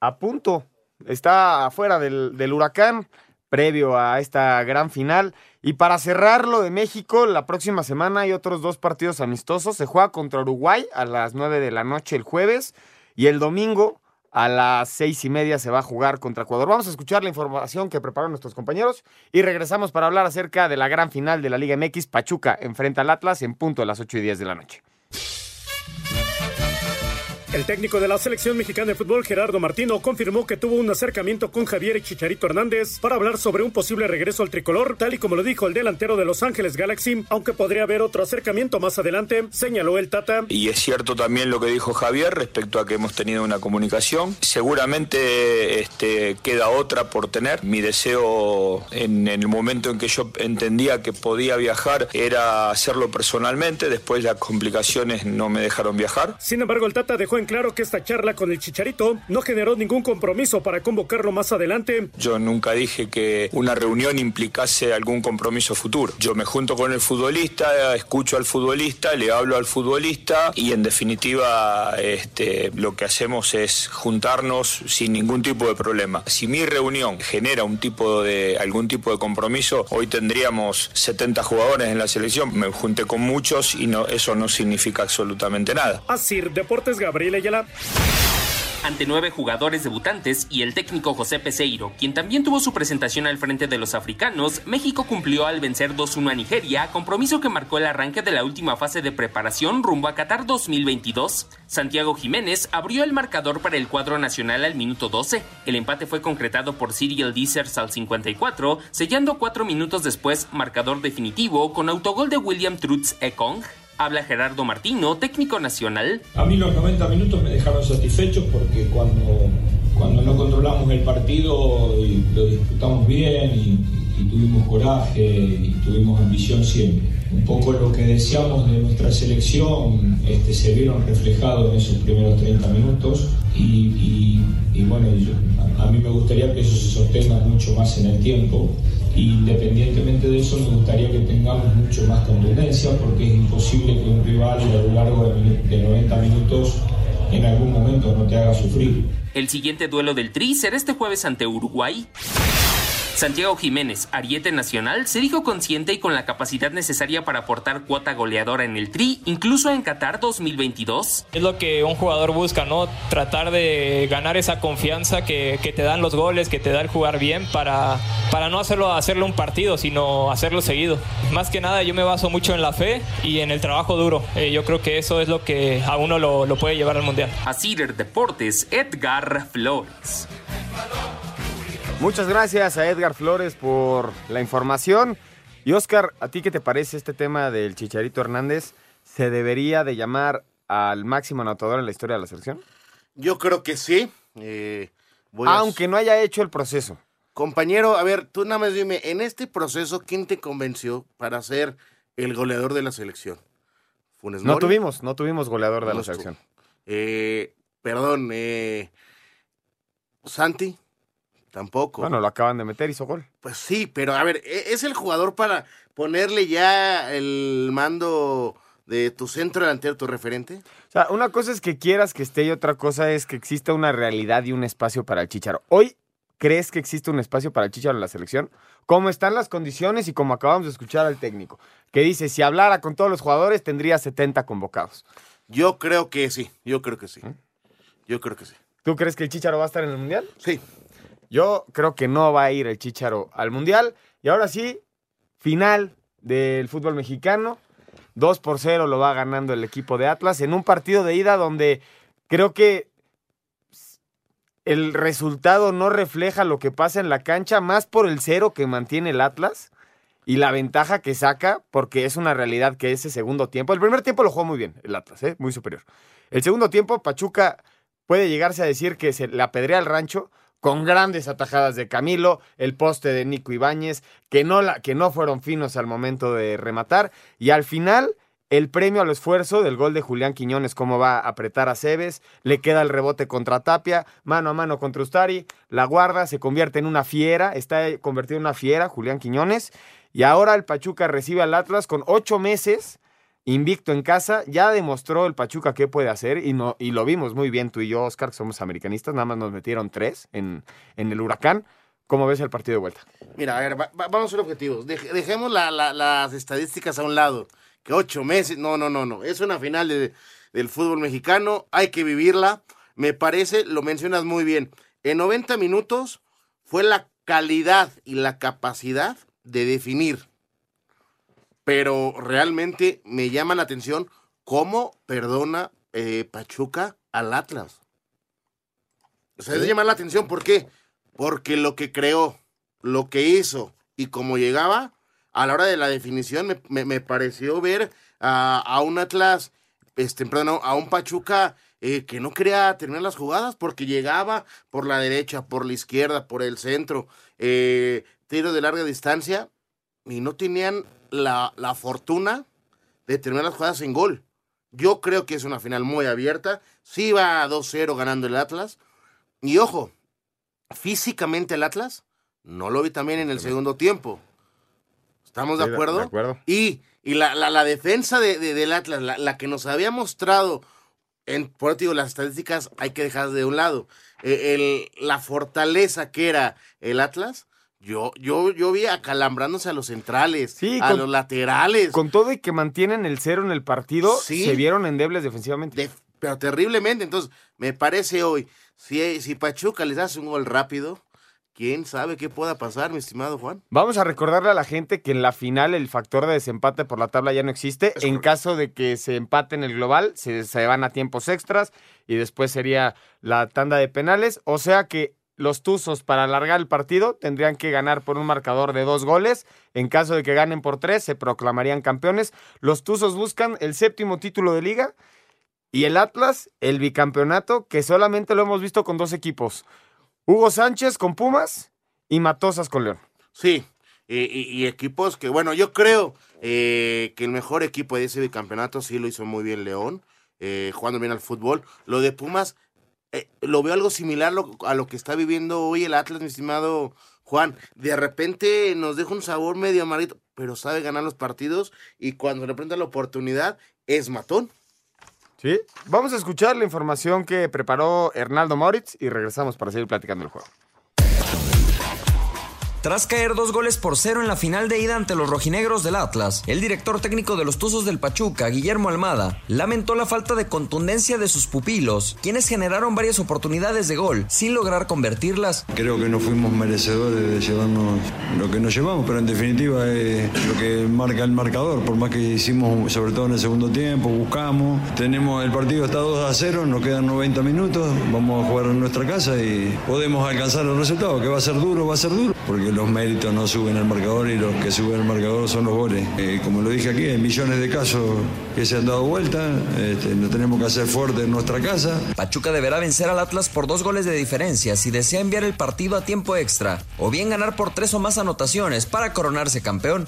S2: a punto, está afuera del, del huracán, previo a esta gran final. Y para cerrarlo de México, la próxima semana hay otros dos partidos amistosos. Se juega contra Uruguay a las 9 de la noche el jueves y el domingo a las seis y media se va a jugar contra Ecuador. Vamos a escuchar la información que prepararon nuestros compañeros y regresamos para hablar acerca de la gran final de la Liga MX. Pachuca enfrenta al Atlas en punto a las 8 y 10 de la noche.
S9: El técnico de la selección mexicana de fútbol, Gerardo Martino, confirmó que tuvo un acercamiento con Javier Chicharito Hernández para hablar sobre un posible regreso al tricolor, tal y como lo dijo el delantero de Los Ángeles Galaxy, aunque podría haber otro acercamiento más adelante, señaló el Tata.
S14: Y es cierto también lo que dijo Javier respecto a que hemos tenido una comunicación. Seguramente este, queda otra por tener. Mi deseo en, en el momento en que yo entendía que podía viajar era hacerlo personalmente. Después las complicaciones no me dejaron viajar.
S9: Sin embargo, el Tata dejó en claro que esta charla con el Chicharito no generó ningún compromiso para convocarlo más adelante.
S14: Yo nunca dije que una reunión implicase algún compromiso futuro. Yo me junto con el futbolista, escucho al futbolista, le hablo al futbolista y en definitiva este, lo que hacemos es juntarnos sin ningún tipo de problema. Si mi reunión genera un tipo de, algún tipo de compromiso, hoy tendríamos 70 jugadores en la selección. Me junté con muchos y no, eso no significa absolutamente nada.
S9: Así, Deportes Gabriel
S5: Ante nueve jugadores debutantes y el técnico José Peseiro, quien también tuvo su presentación al frente de los africanos, México cumplió al vencer 2-1 a Nigeria, compromiso que marcó el arranque de la última fase de preparación rumbo a Qatar 2022. Santiago Jiménez abrió el marcador para el cuadro nacional al minuto 12. El empate fue concretado por Cyril Dissers al 54, sellando cuatro minutos después marcador definitivo con autogol de William Trutz Ekong. Habla Gerardo Martino, técnico nacional.
S15: A mí los 90 minutos me dejaron satisfechos porque cuando, cuando no controlamos el partido y lo disputamos bien y, y tuvimos coraje y tuvimos ambición siempre. Un poco lo que deseamos de nuestra selección este, se vieron reflejados en esos primeros 30 minutos y, y- y bueno, yo- a, a mí me gustaría que eso se sostenga mucho más en el tiempo. Independientemente de eso, me gustaría que tengamos mucho más contundencia porque es imposible que un rival a lo largo de, minu- de 90 minutos en algún momento no te haga sufrir.
S5: El siguiente duelo del Tri será este jueves ante Uruguay. Santiago Jiménez, ariete nacional, se dijo consciente y con la capacidad necesaria para aportar cuota goleadora en el Tri, incluso en Qatar 2022.
S16: Es lo que un jugador busca, ¿no? Tratar de ganar esa confianza que, que te dan los goles, que te da el jugar bien para, para no hacerlo, hacerlo un partido, sino hacerlo seguido. Más que nada yo me baso mucho en la fe y en el trabajo duro. Eh, yo creo que eso es lo que a uno lo, lo puede llevar al Mundial.
S5: A Cider Deportes, Edgar Flores.
S2: Muchas gracias a Edgar Flores por la información. Y Oscar, ¿a ti qué te parece este tema del Chicharito Hernández? ¿Se debería de llamar al máximo anotador en la historia de la selección?
S3: Yo creo que sí. eh, voy a-
S2: Aunque no haya hecho el proceso.
S3: Compañero, a ver, tú nada más dime, en este proceso, ¿quién te convenció para ser el goleador de la selección?
S2: ¿Funes no tuvimos, no tuvimos goleador de la selección.
S3: Eh, perdón, eh, Santi, tampoco.
S2: Bueno, lo acaban de meter, hizo gol.
S3: Pues sí, pero a ver, ¿e-, ¿es el jugador para ponerle ya el mando de tu centro delantero, tu referente?
S2: O sea, una cosa es que quieras que esté y otra cosa es que exista una realidad y un espacio para el Chicharo. Hoy ¿Crees que existe un espacio para el Chicharo en la selección? ¿Cómo están las condiciones y como acabamos de escuchar al técnico, que dice, si hablara con todos los jugadores, tendría 70 convocados.
S3: Yo creo que sí, yo creo que sí. ¿Eh? Yo creo que sí.
S2: ¿Tú crees que el Chicharo va a estar en el Mundial?
S3: Sí.
S2: Yo creo que no va a ir el Chicharo al Mundial. Y ahora sí, final del fútbol mexicano. 2 por 0 lo va ganando el equipo de Atlas en un partido de ida donde creo que el resultado no refleja lo que pasa en la cancha, más por el cero que mantiene el Atlas y la ventaja que saca, porque es una realidad que ese segundo tiempo, el primer tiempo lo jugó muy bien el Atlas, ¿eh? muy superior. El segundo tiempo, Pachuca puede llegarse a decir que se le apedrea el rancho con grandes atajadas de Camilo, el poste de Nico Ibáñez, que no, la, que no fueron finos al momento de rematar, y al final el premio al esfuerzo del gol de Julián Quiñones, cómo va a apretar a Cebes, le queda el rebote contra Tapia, mano a mano contra Ustari, la guarda, se convierte en una fiera, está convertido en una fiera Julián Quiñones, y ahora el Pachuca recibe al Atlas con ocho meses invicto en casa, ya demostró el Pachuca qué puede hacer y, no, y lo vimos muy bien tú y yo, Oscar, que somos americanistas, nada más nos metieron tres en, en el huracán. ¿Cómo ves el partido de vuelta?
S3: Mira, a ver, vamos a ser objetivos. dejemos las estadísticas a un lado que ocho meses, no, no, no, no, es una final del fútbol mexicano, hay que vivirla, me parece, lo mencionas muy bien, en 90 minutos fue la calidad y la capacidad de definir, pero realmente me llama la atención cómo perdona eh, Pachuca al Atlas. O sea, es de llamar la atención, ¿por qué? Porque lo que creó, lo que hizo y cómo llegaba, a la hora de la definición me, pareció ver a, un Atlas, este, perdón, a un Pachuca eh, que no quería terminar las jugadas porque llegaba por la derecha, por la izquierda, por el centro, eh, tiro de larga distancia y no tenían la, la fortuna de terminar las jugadas en gol. Yo creo que es una final muy abierta. Sí va 2-0 ganando el Atlas. Y ojo, físicamente el Atlas no lo vi también en el segundo tiempo. ¿Estamos de acuerdo?
S2: De acuerdo.
S3: Y, y la, la, defensa de, del Atlas, la, que nos había mostrado, en, por digo, las estadísticas hay que dejar de un lado. E, el, la fortaleza que era el Atlas, yo, yo, yo vi acalambrándose a los centrales, a los laterales.
S2: Con todo y que mantienen el cero en el partido, se vieron endebles defensivamente.
S3: pero terriblemente. Entonces, me parece hoy, si, si Pachuca les hace un gol rápido, quién sabe qué pueda pasar, mi estimado Juan.
S2: Vamos a recordarle a la gente que en la final el factor de desempate por la tabla ya no existe. en caso de que se empate en el global, se, van a tiempos extras y después sería la tanda de penales. O sea que los Tuzos para alargar el partido tendrían que ganar por un marcador de dos goles. En caso de que ganen por tres, se proclamarían campeones. Los Tuzos buscan el séptimo título de liga y el Atlas el bicampeonato que solamente lo hemos visto con dos equipos. Hugo Sánchez con Pumas y Matosas con León.
S3: Sí, y, equipos que, bueno, yo creo eh, que el mejor equipo de ese campeonato sí lo hizo muy bien León, eh, jugando bien al fútbol. Lo de Pumas, eh, lo veo algo similar a lo que está viviendo hoy el Atlas, mi estimado Juan. De repente nos deja un sabor medio amarito, pero sabe ganar los partidos y cuando le prenda la oportunidad es matón.
S2: ¿Sí? Vamos a escuchar la información que preparó Hernaldo Moritz y regresamos para seguir platicando el juego.
S17: Tras caer dos goles por cero en la final de ida ante los rojinegros del Atlas, el director técnico de los Tuzos del Pachuca, Guillermo Almada, lamentó la falta de contundencia de sus pupilos, quienes generaron varias oportunidades de gol sin lograr convertirlas.
S13: Creo que no fuimos merecedores de llevarnos lo que nos llevamos, pero en definitiva es lo que marca el marcador, por más que hicimos, sobre todo en el segundo tiempo, buscamos, tenemos el partido está 2 a 0, nos quedan 90 minutos, vamos a jugar en nuestra casa y podemos alcanzar el resultado, que va a ser duro, va a ser duro, porque los méritos no suben al marcador y los que suben al marcador son los goles. Eh, como lo dije aquí, hay millones de casos que se han dado vuelta, este, no tenemos que hacer fuerte en nuestra casa.
S17: Pachuca deberá vencer al Atlas por dos goles de diferencia si desea enviar el partido a tiempo extra, o bien ganar por tres o más anotaciones para coronarse campeón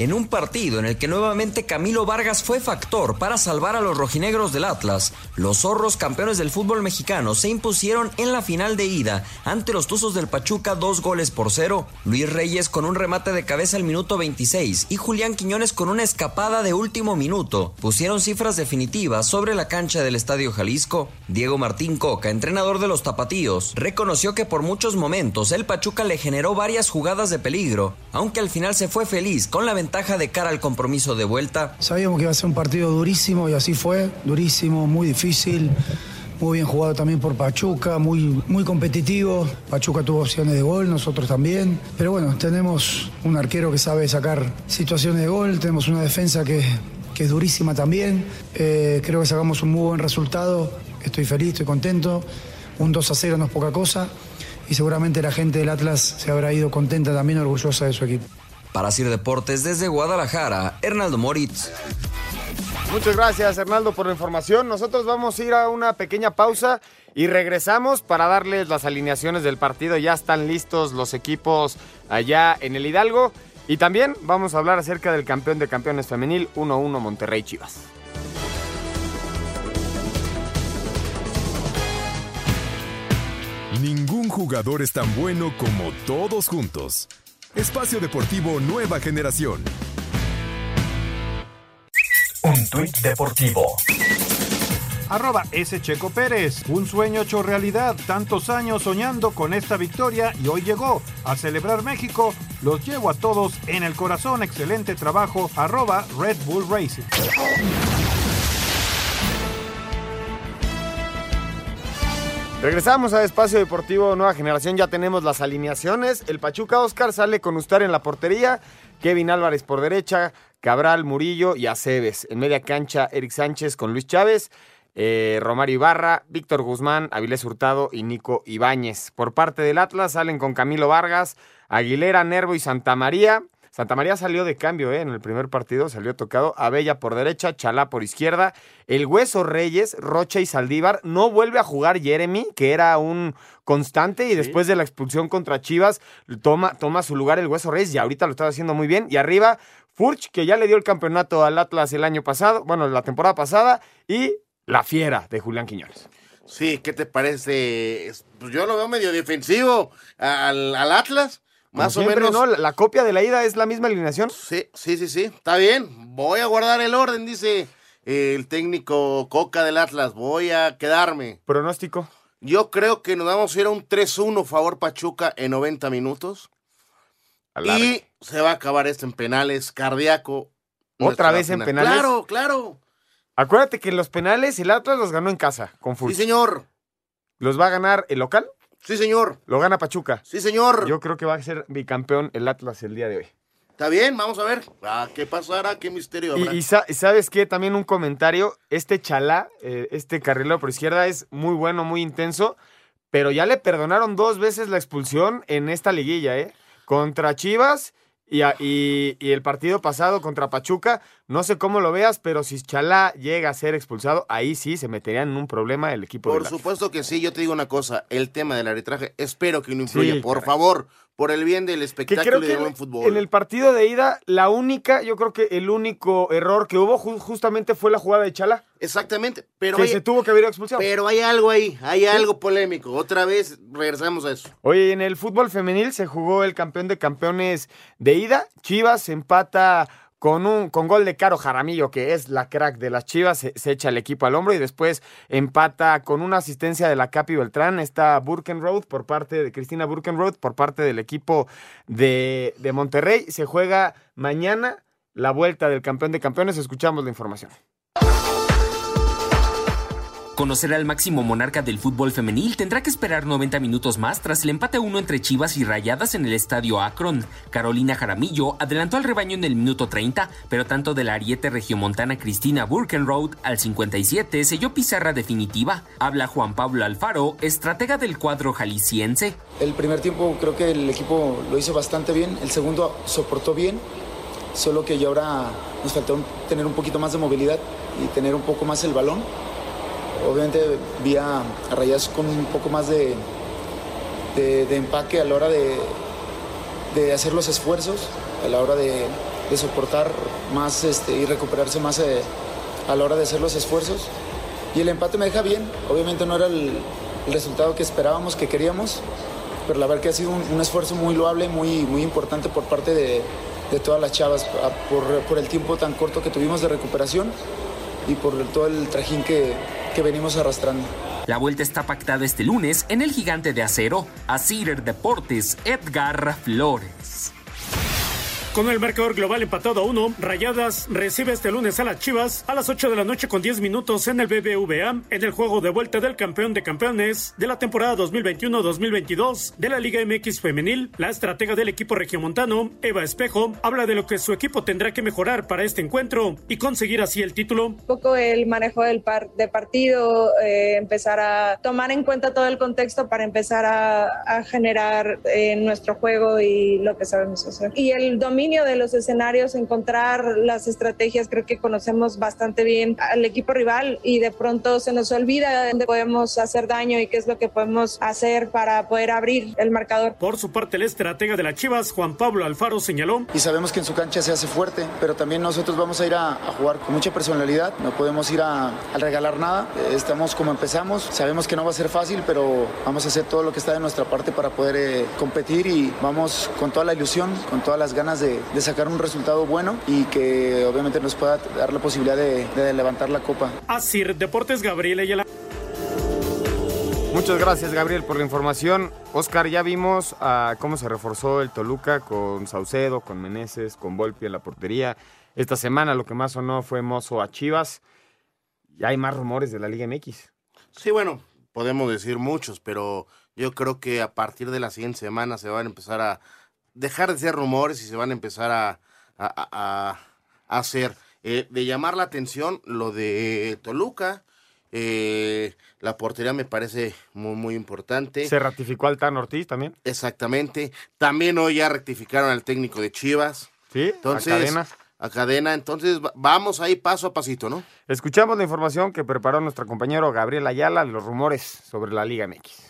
S17: en un partido en el que nuevamente Camilo Vargas fue factor para salvar a los rojinegros del Atlas. Los zorros campeones del fútbol mexicano se impusieron en la final de ida ante los Tuzos del Pachuca dos goles por cero. Luis Reyes con un remate de cabeza al minuto 26 y Julián Quiñones con una escapada de último minuto pusieron cifras definitivas sobre la cancha del Estadio Jalisco. Diego Martín Coca, entrenador de los Tapatíos, reconoció que por muchos momentos el Pachuca le generó varias jugadas de peligro, aunque al final se fue feliz con la ventaja de cara al compromiso de vuelta?
S18: Sabíamos que iba a ser un partido durísimo y así fue, durísimo, muy difícil. Muy bien jugado también por Pachuca, muy, muy competitivo. Pachuca tuvo opciones de gol, nosotros también. Pero bueno, tenemos un arquero que sabe sacar situaciones de gol, tenemos una defensa que, que es durísima también. Eh, creo que sacamos un muy buen resultado. Estoy feliz, estoy contento. Un 2 a 0 no es poca cosa. Y seguramente la gente del Atlas se habrá ido contenta también, orgullosa de su equipo.
S17: Para Sir Deportes desde Guadalajara, Hernaldo Moritz.
S2: Muchas gracias, Hernaldo, por la información. Nosotros vamos a ir a una pequeña pausa y regresamos para darles las alineaciones del partido. Ya están listos los equipos allá en el Hidalgo. Y también vamos a hablar acerca del campeón de campeones femenil 1-1 Monterrey Chivas.
S7: Ningún jugador es tan bueno como todos juntos. Espacio Deportivo Nueva Generación.
S1: Un tuit deportivo.
S8: Arroba S. Checo Pérez. Un sueño hecho realidad. Tantos años soñando con esta victoria y hoy llegó. A celebrar México. Los llevo a todos en el corazón. Excelente trabajo. Arroba Red Bull Racing.
S2: Regresamos a Espacio Deportivo Nueva Generación, ya tenemos las alineaciones. El Pachuca Oscar sale con Ustar en la portería, Kevin Álvarez por derecha, Cabral, Murillo y Aceves. En media cancha, Eric Sánchez con Luis Chávez, eh, Romario Ibarra, Víctor Guzmán, Avilés Hurtado y Nico Ibáñez. Por parte del Atlas salen con Camilo Vargas, Aguilera, Nervo y Santa María. Santa María salió de cambio ¿eh? en el primer partido, salió tocado. Abella por derecha, Chalá por izquierda. El Hueso Reyes, Rocha y Saldívar. No vuelve a jugar Jeremy, que era un constante. Y después de la expulsión contra Chivas, toma, toma su lugar el Hueso Reyes. Y ahorita lo está haciendo muy bien. Y arriba, Furch, que ya le dio el campeonato al Atlas el año pasado, bueno, la temporada pasada. Y la fiera de Julián Quiñones.
S3: Sí, ¿qué te parece? Pues yo lo veo medio defensivo al, al Atlas. Más o menos.
S2: ¿no? La, copia de la ida es la misma alineación.
S3: Sí, sí, sí, sí. Está bien. Voy a guardar el orden, dice el técnico Coca del Atlas. Voy a quedarme.
S2: Pronóstico.
S3: Yo creo que nos vamos a ir a un 3-1 favor Pachuca en 90 minutos. Y se va a acabar esto en penales, cardíaco.
S2: Otra vez en penales.
S3: Claro, claro.
S2: Acuérdate que en los penales el Atlas los ganó en casa con.
S3: Sí, señor.
S2: ¿Los va a ganar el local?
S3: Sí, señor.
S2: Lo gana Pachuca.
S3: Sí, señor.
S2: Yo creo que va a ser bicampeón el Atlas el día de hoy.
S3: Está bien, vamos a ver. Ah, ¿Qué pasará? ¿Qué misterio habrá?
S2: Y, y sabes qué, también un comentario. Este Chalá, eh, este carrilero por izquierda, es muy bueno, muy intenso. Pero ya le perdonaron dos veces la expulsión en esta liguilla, ¿eh? Contra Chivas y, y, y, el partido pasado contra Pachuca, no sé cómo lo veas, pero si Chalá llega a ser expulsado, ahí sí se metería en un problema el equipo.
S3: Por supuesto que sí, yo te digo una cosa, el tema del arbitraje, espero que no influya, sí, por caray. favor, por el bien del espectáculo y del buen fútbol.
S2: En el partido de ida, la única, yo creo que el único error que hubo justamente fue la jugada de Chalá.
S3: Exactamente, pero
S2: que
S3: hay,
S2: se tuvo que haber expulsado.
S3: Pero hay algo ahí, hay algo polémico. Otra vez regresamos a eso.
S2: Oye, en el fútbol femenil se jugó el campeón de campeones de ida. Chivas empata con un con gol de Caro Jaramillo, que es la crack de las Chivas, se, echa el equipo al hombro y después empata con una asistencia de la Capi Beltrán, está Burkenroad por parte de Cristina Burkenroad por parte del equipo de, de Monterrey. Se juega mañana la vuelta del campeón de campeones, escuchamos la información.
S5: Conocer al máximo monarca del fútbol femenil tendrá que esperar 90 minutos más tras el empate a uno entre Chivas y Rayadas en el estadio Akron. Carolina Jaramillo adelantó al rebaño en el minuto 30, pero tanto de la ariete regiomontana Cristina Burkenroad al 57 selló pizarra definitiva. Habla Juan Pablo Alfaro, estratega del cuadro jalisciense.
S19: El primer tiempo creo que el equipo lo hizo bastante bien, el segundo soportó bien, solo que ya ahora nos faltó tener un poquito más de movilidad y tener un poco más el balón obviamente vi a, Rayas con un poco más de, de, empaque a la hora de, de, hacer los esfuerzos, a la hora de, soportar más este, y recuperarse más eh, a la hora de hacer los esfuerzos. Y el empate me deja bien, obviamente no era el, resultado que esperábamos, que queríamos, pero la verdad que ha sido un, esfuerzo muy loable, muy, muy importante por parte de, todas las chavas, por, por el tiempo tan corto que tuvimos de recuperación y por todo el trajín que, que venimos arrastrando.
S5: La vuelta está pactada este lunes en el Gigante de Acero. Asir Deportes, Edgar Flores.
S9: Con el marcador global empatado a uno, Rayadas recibe este lunes a las Chivas a las 8 de la noche con 10 minutos en el BBVA en el juego de vuelta del campeón de campeones de la temporada 2021-2022 de la Liga MX femenil. La estratega del equipo regiomontano, Eva Espejo, habla de lo que su equipo tendrá que mejorar para este encuentro y conseguir así el título.
S20: Un poco el manejo del par de partido, eh, empezar a tomar en cuenta todo el contexto para empezar a, generar eh, nuestro juego y lo que sabemos hacer. Y el dominio de los escenarios, encontrar las estrategias, creo que conocemos bastante bien al equipo rival y de pronto se nos olvida dónde podemos hacer daño y qué es lo que podemos hacer para poder abrir el marcador.
S9: Por su parte, el estratega de las Chivas, Juan Pablo Alfaro, señaló.
S19: Y sabemos que en su cancha se hace fuerte, pero también nosotros vamos a ir a, jugar con mucha personalidad, no podemos ir a, a regalar nada, estamos como empezamos, sabemos que no va a ser fácil, pero vamos a hacer todo lo que está de nuestra parte para poder eh, competir y vamos con toda la ilusión, con todas las ganas de de, sacar un resultado bueno y que obviamente nos pueda dar la posibilidad de, levantar la copa.
S9: Así, Deportes Gabriel Ayala.
S2: Muchas gracias Gabriel por la información. Oscar, ya vimos ah, cómo se reforzó el Toluca con Saucedo, con Meneses, con Volpi en la portería. Esta semana lo que más sonó fue Mozo a Chivas. Ya hay más rumores de la Liga MX.
S3: Sí, bueno, podemos decir muchos, pero yo creo que a partir de la siguiente semana se van a empezar a, dejar de ser rumores y se van a empezar a, a, hacer. Eh, de llamar la atención lo de Toluca. Eh, la portería me parece muy, muy importante.
S2: ¿Se ratificó al Tan Ortiz también?
S3: Exactamente. También hoy ya rectificaron al técnico de Chivas.
S2: Sí,
S3: entonces,
S2: a cadena.
S3: A cadena. Entonces vamos ahí paso a pasito, ¿no?
S2: Escuchamos la información que preparó nuestro compañero Gabriel Ayala, los rumores sobre la Liga MX.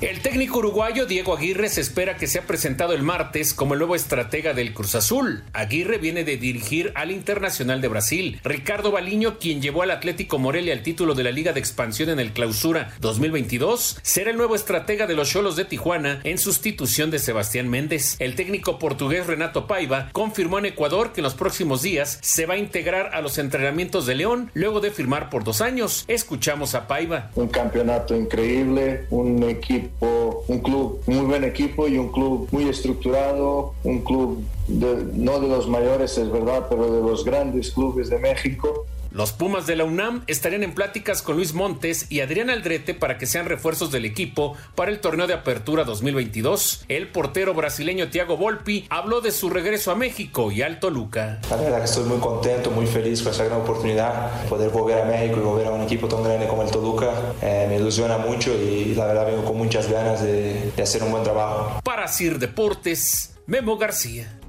S12: El técnico uruguayo Diego Aguirre se espera que sea presentado el martes como el nuevo estratega del Cruz Azul. Aguirre viene de dirigir al Internacional de Brasil. Ricardo Baliño, quien llevó al Atlético Morelia al título de la Liga de Expansión en el Clausura 2022, será el nuevo estratega de los Cholos de Tijuana en sustitución de Sebastián Méndez. El técnico portugués Renato Paiva confirmó en Ecuador que en los próximos días se va a integrar a los entrenamientos de León luego de firmar por dos años. Escuchamos a Paiva.
S21: Un campeonato increíble, un equipo un club, muy buen equipo y un club muy estructurado, un club no de los mayores, es verdad, pero de los grandes clubes de México
S12: los Pumas de la UNAM estarían en pláticas con Luis Montes y Adrián Aldrete para que sean refuerzos del equipo para el torneo de apertura 2022. El portero brasileño Thiago Volpi habló de su regreso a México y al Toluca.
S21: La verdad que estoy muy contento, muy feliz con esa gran oportunidad, poder volver a México y volver a un equipo tan grande como el Toluca. Eh, me ilusiona mucho y la verdad vengo con muchas ganas de, de hacer un buen trabajo.
S12: Para Sir Deportes, Memo García.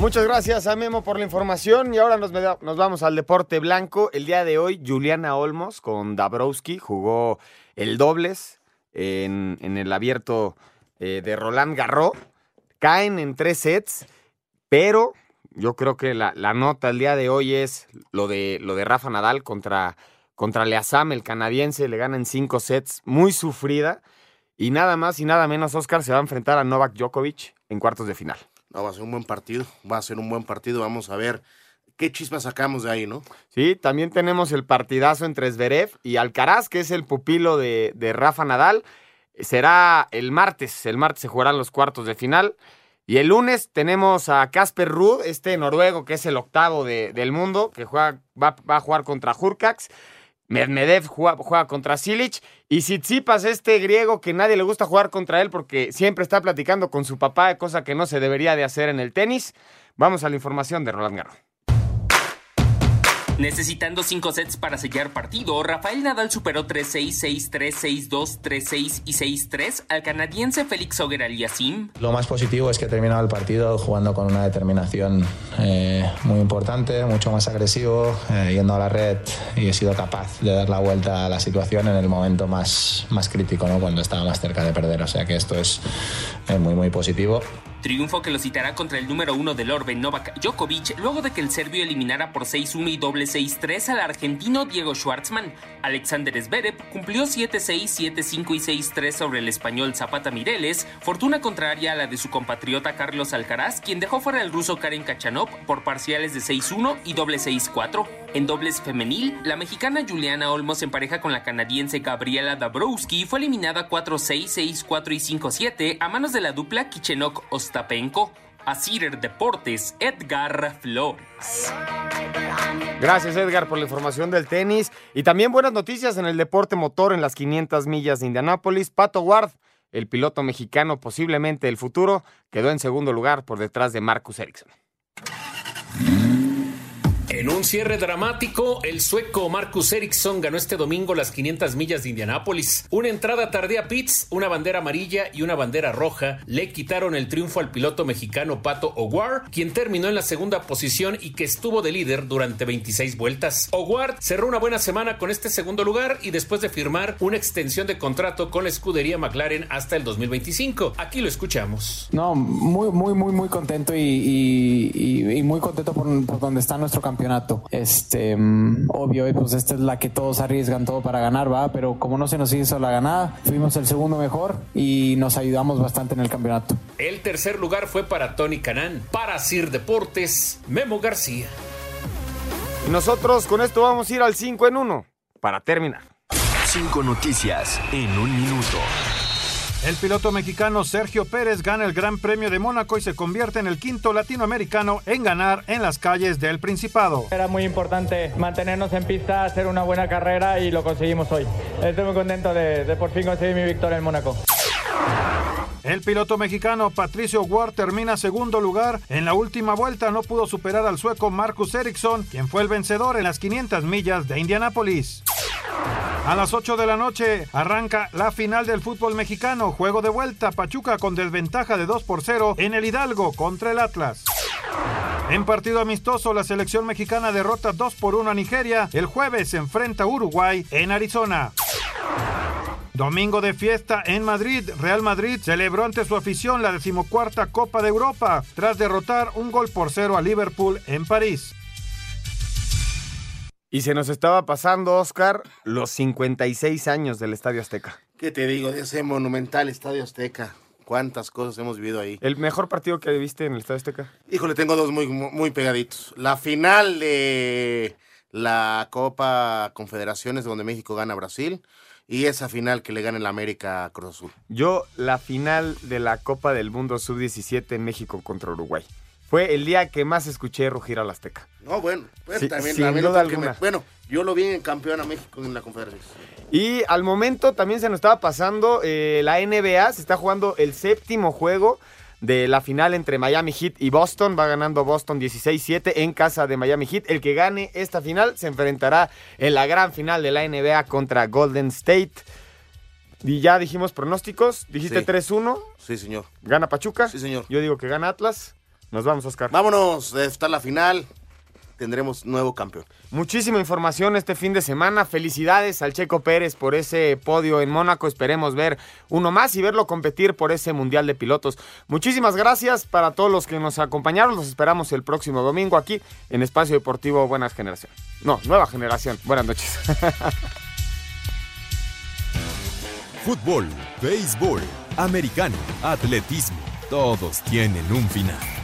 S2: Muchas gracias a Memo por la información y ahora nos, vamos al deporte blanco. El día de hoy, Juliana Olmos con Dabrowski jugó el dobles en, el abierto eh, de Roland Garros. Caen en tres sets, pero yo creo que la, nota el día de hoy es lo de, lo de Rafa Nadal contra, contra Leazam, el canadiense. Le gana en cinco sets, muy sufrida. Y nada más y nada menos, Oscar se va a enfrentar a Novak Djokovic en cuartos de final
S3: va a ser un buen partido, va a ser un buen partido, vamos a ver qué chispas sacamos de ahí, ¿no?
S2: Sí, también tenemos el partidazo entre Zverev y Alcaraz, que es el pupilo de, Rafa Nadal. Será el martes, el martes se jugarán los cuartos de final. Y el lunes tenemos a Casper Ruud, este noruego que es el octavo de, del mundo, que juega, va, a jugar contra Hurkacz. Medvedev juega, contra Silic. Y Tsitsipas, este griego que nadie le gusta jugar contra él porque siempre está platicando con su papá, cosa que no se debería de hacer en el tenis. Vamos a la información de Roland Garros.
S5: Necesitando cinco sets para sellar partido, Rafael Nadal superó 3-6, 6-3, 6-2, 3-6 y 6-3 al canadiense Félix Auger-Aliassime.
S22: Lo más positivo es que he terminado el partido jugando con una determinación eh, muy importante, mucho más agresivo, eh, yendo a la red y he sido capaz de dar la vuelta a la situación en el momento más, más crítico, ¿no? cuando estaba más cerca de perder. O sea que esto es eh, muy, muy positivo.
S5: Triunfo que lo citará contra el número uno del Orbe, Novak Djokovic, luego de que el serbio eliminara por 6-1 y doble 6-3 al argentino Diego Schwartzman. Alexander Zverev cumplió 7-6, 7-5 y 6-3 sobre el español Zapata Mireles, fortuna contraria a la de su compatriota Carlos Alcaraz, quien dejó fuera al ruso Karen Kachanov por parciales de 6-1 y doble 6-4. En dobles femenil, la mexicana Juliana Olmos en pareja con la canadiense Gabriela Dabrowski fue eliminada 4-6, 6-4 y 5-7 a manos de la dupla Kichenok A Cider Deportes, Edgar Flores.
S2: Gracias Edgar por la información del tenis y también buenas noticias en el deporte motor en las 500 millas de Indianápolis. Pato Ward, el piloto mexicano posiblemente el futuro, quedó en segundo lugar por detrás de Marcus Ericsson.
S12: En un cierre dramático, el sueco Marcus Ericsson ganó este domingo las 500 millas de Indianápolis. Una entrada tardía a pits, una bandera amarilla y una bandera roja le quitaron el triunfo al piloto mexicano Pato O'Ward, quien terminó en la segunda posición y que estuvo de líder durante 26 vueltas. O'Ward cerró una buena semana con este segundo lugar y después de firmar una extensión de contrato con la escudería McLaren hasta el 2025. Aquí lo escuchamos.
S23: No, muy, muy, muy, muy contento y muy contento por, por donde está nuestro campeonato. Este, obvio, pues esta es la que todos arriesgan todo para ganar, va, pero como no se nos hizo la ganada, fuimos el segundo mejor y nos ayudamos bastante en el campeonato.
S12: El tercer lugar fue para Tony Canán, para Sir Deportes, Memo García.
S2: Nosotros con esto vamos a ir al 5 en 1 para terminar.
S7: Cinco noticias en un minuto.
S8: El piloto mexicano Sergio Pérez gana el Gran Premio de Mónaco y se convierte en el quinto latinoamericano en ganar en las calles del Principado.
S24: Era muy importante mantenernos en pista, hacer una buena carrera y lo conseguimos hoy. Estoy muy contento de, por fin conseguir mi victoria en Mónaco.
S8: El piloto mexicano Patricio Ward termina segundo lugar. En la última vuelta no pudo superar al sueco Marcus Ericsson, quien fue el vencedor en las 500 millas de Indianápolis. A las 8 de la noche arranca la final del fútbol mexicano. Juego de vuelta, Pachuca con desventaja de 2 por 0 en el Hidalgo contra el Atlas. En partido amistoso, la selección mexicana derrota 2 por 1 a Nigeria. El jueves se enfrenta a Uruguay en Arizona. Domingo de fiesta en Madrid, Real Madrid celebró ante su afición la decimocuarta Copa de Europa tras derrotar un gol por cero a Liverpool en París.
S2: Y se nos estaba pasando, Oscar, los 56 años del Estadio Azteca.
S3: ¿Qué te digo de ese monumental Estadio Azteca? ¿Cuántas cosas hemos vivido ahí?
S2: ¿El mejor partido que viste en el Estadio Azteca?
S3: Híjole, tengo dos muy, muy pegaditos. La final de la Copa Confederaciones, donde México gana a Brasil, y esa final que le gana el América a Cruz Azul.
S2: Yo, la final de la Copa del Mundo Sub-17 en México contra Uruguay. Fue el día que más escuché rugir al Azteca.
S3: No, bueno, pues
S2: Sí,
S3: también,
S2: sin
S3: también lo
S2: duda
S3: tengo que
S2: alguna.
S3: me- Bueno, yo lo vi en campeón a México en la Confederación.
S2: Y al momento también se nos estaba pasando eh, la NBA, se está jugando el séptimo juego de la final entre Miami Heat y Boston. Va ganando Boston 16-7 en casa de Miami Heat. El que gane esta final se enfrentará en la gran final de la NBA contra Golden State. Y ya dijimos pronósticos. Dijiste
S3: Sí.
S2: 3-1.
S3: Sí, señor.
S2: ¿Gana Pachuca?
S3: Sí, señor.
S2: Yo digo que gana Atlas. Nos vamos, Oscar.
S3: Vámonos, estar la final, tendremos nuevo campeón.
S2: Muchísima información este fin de semana. Felicidades al Checo Pérez por ese podio en Mónaco. Esperemos ver uno más y verlo competir por ese Mundial de Pilotos. Muchísimas gracias para todos los que nos acompañaron. Los esperamos el próximo domingo aquí en Espacio Deportivo Buenas Generación. No, Nueva Generación. Buenas noches.
S7: Fútbol, béisbol, americano, atletismo, todos tienen un final.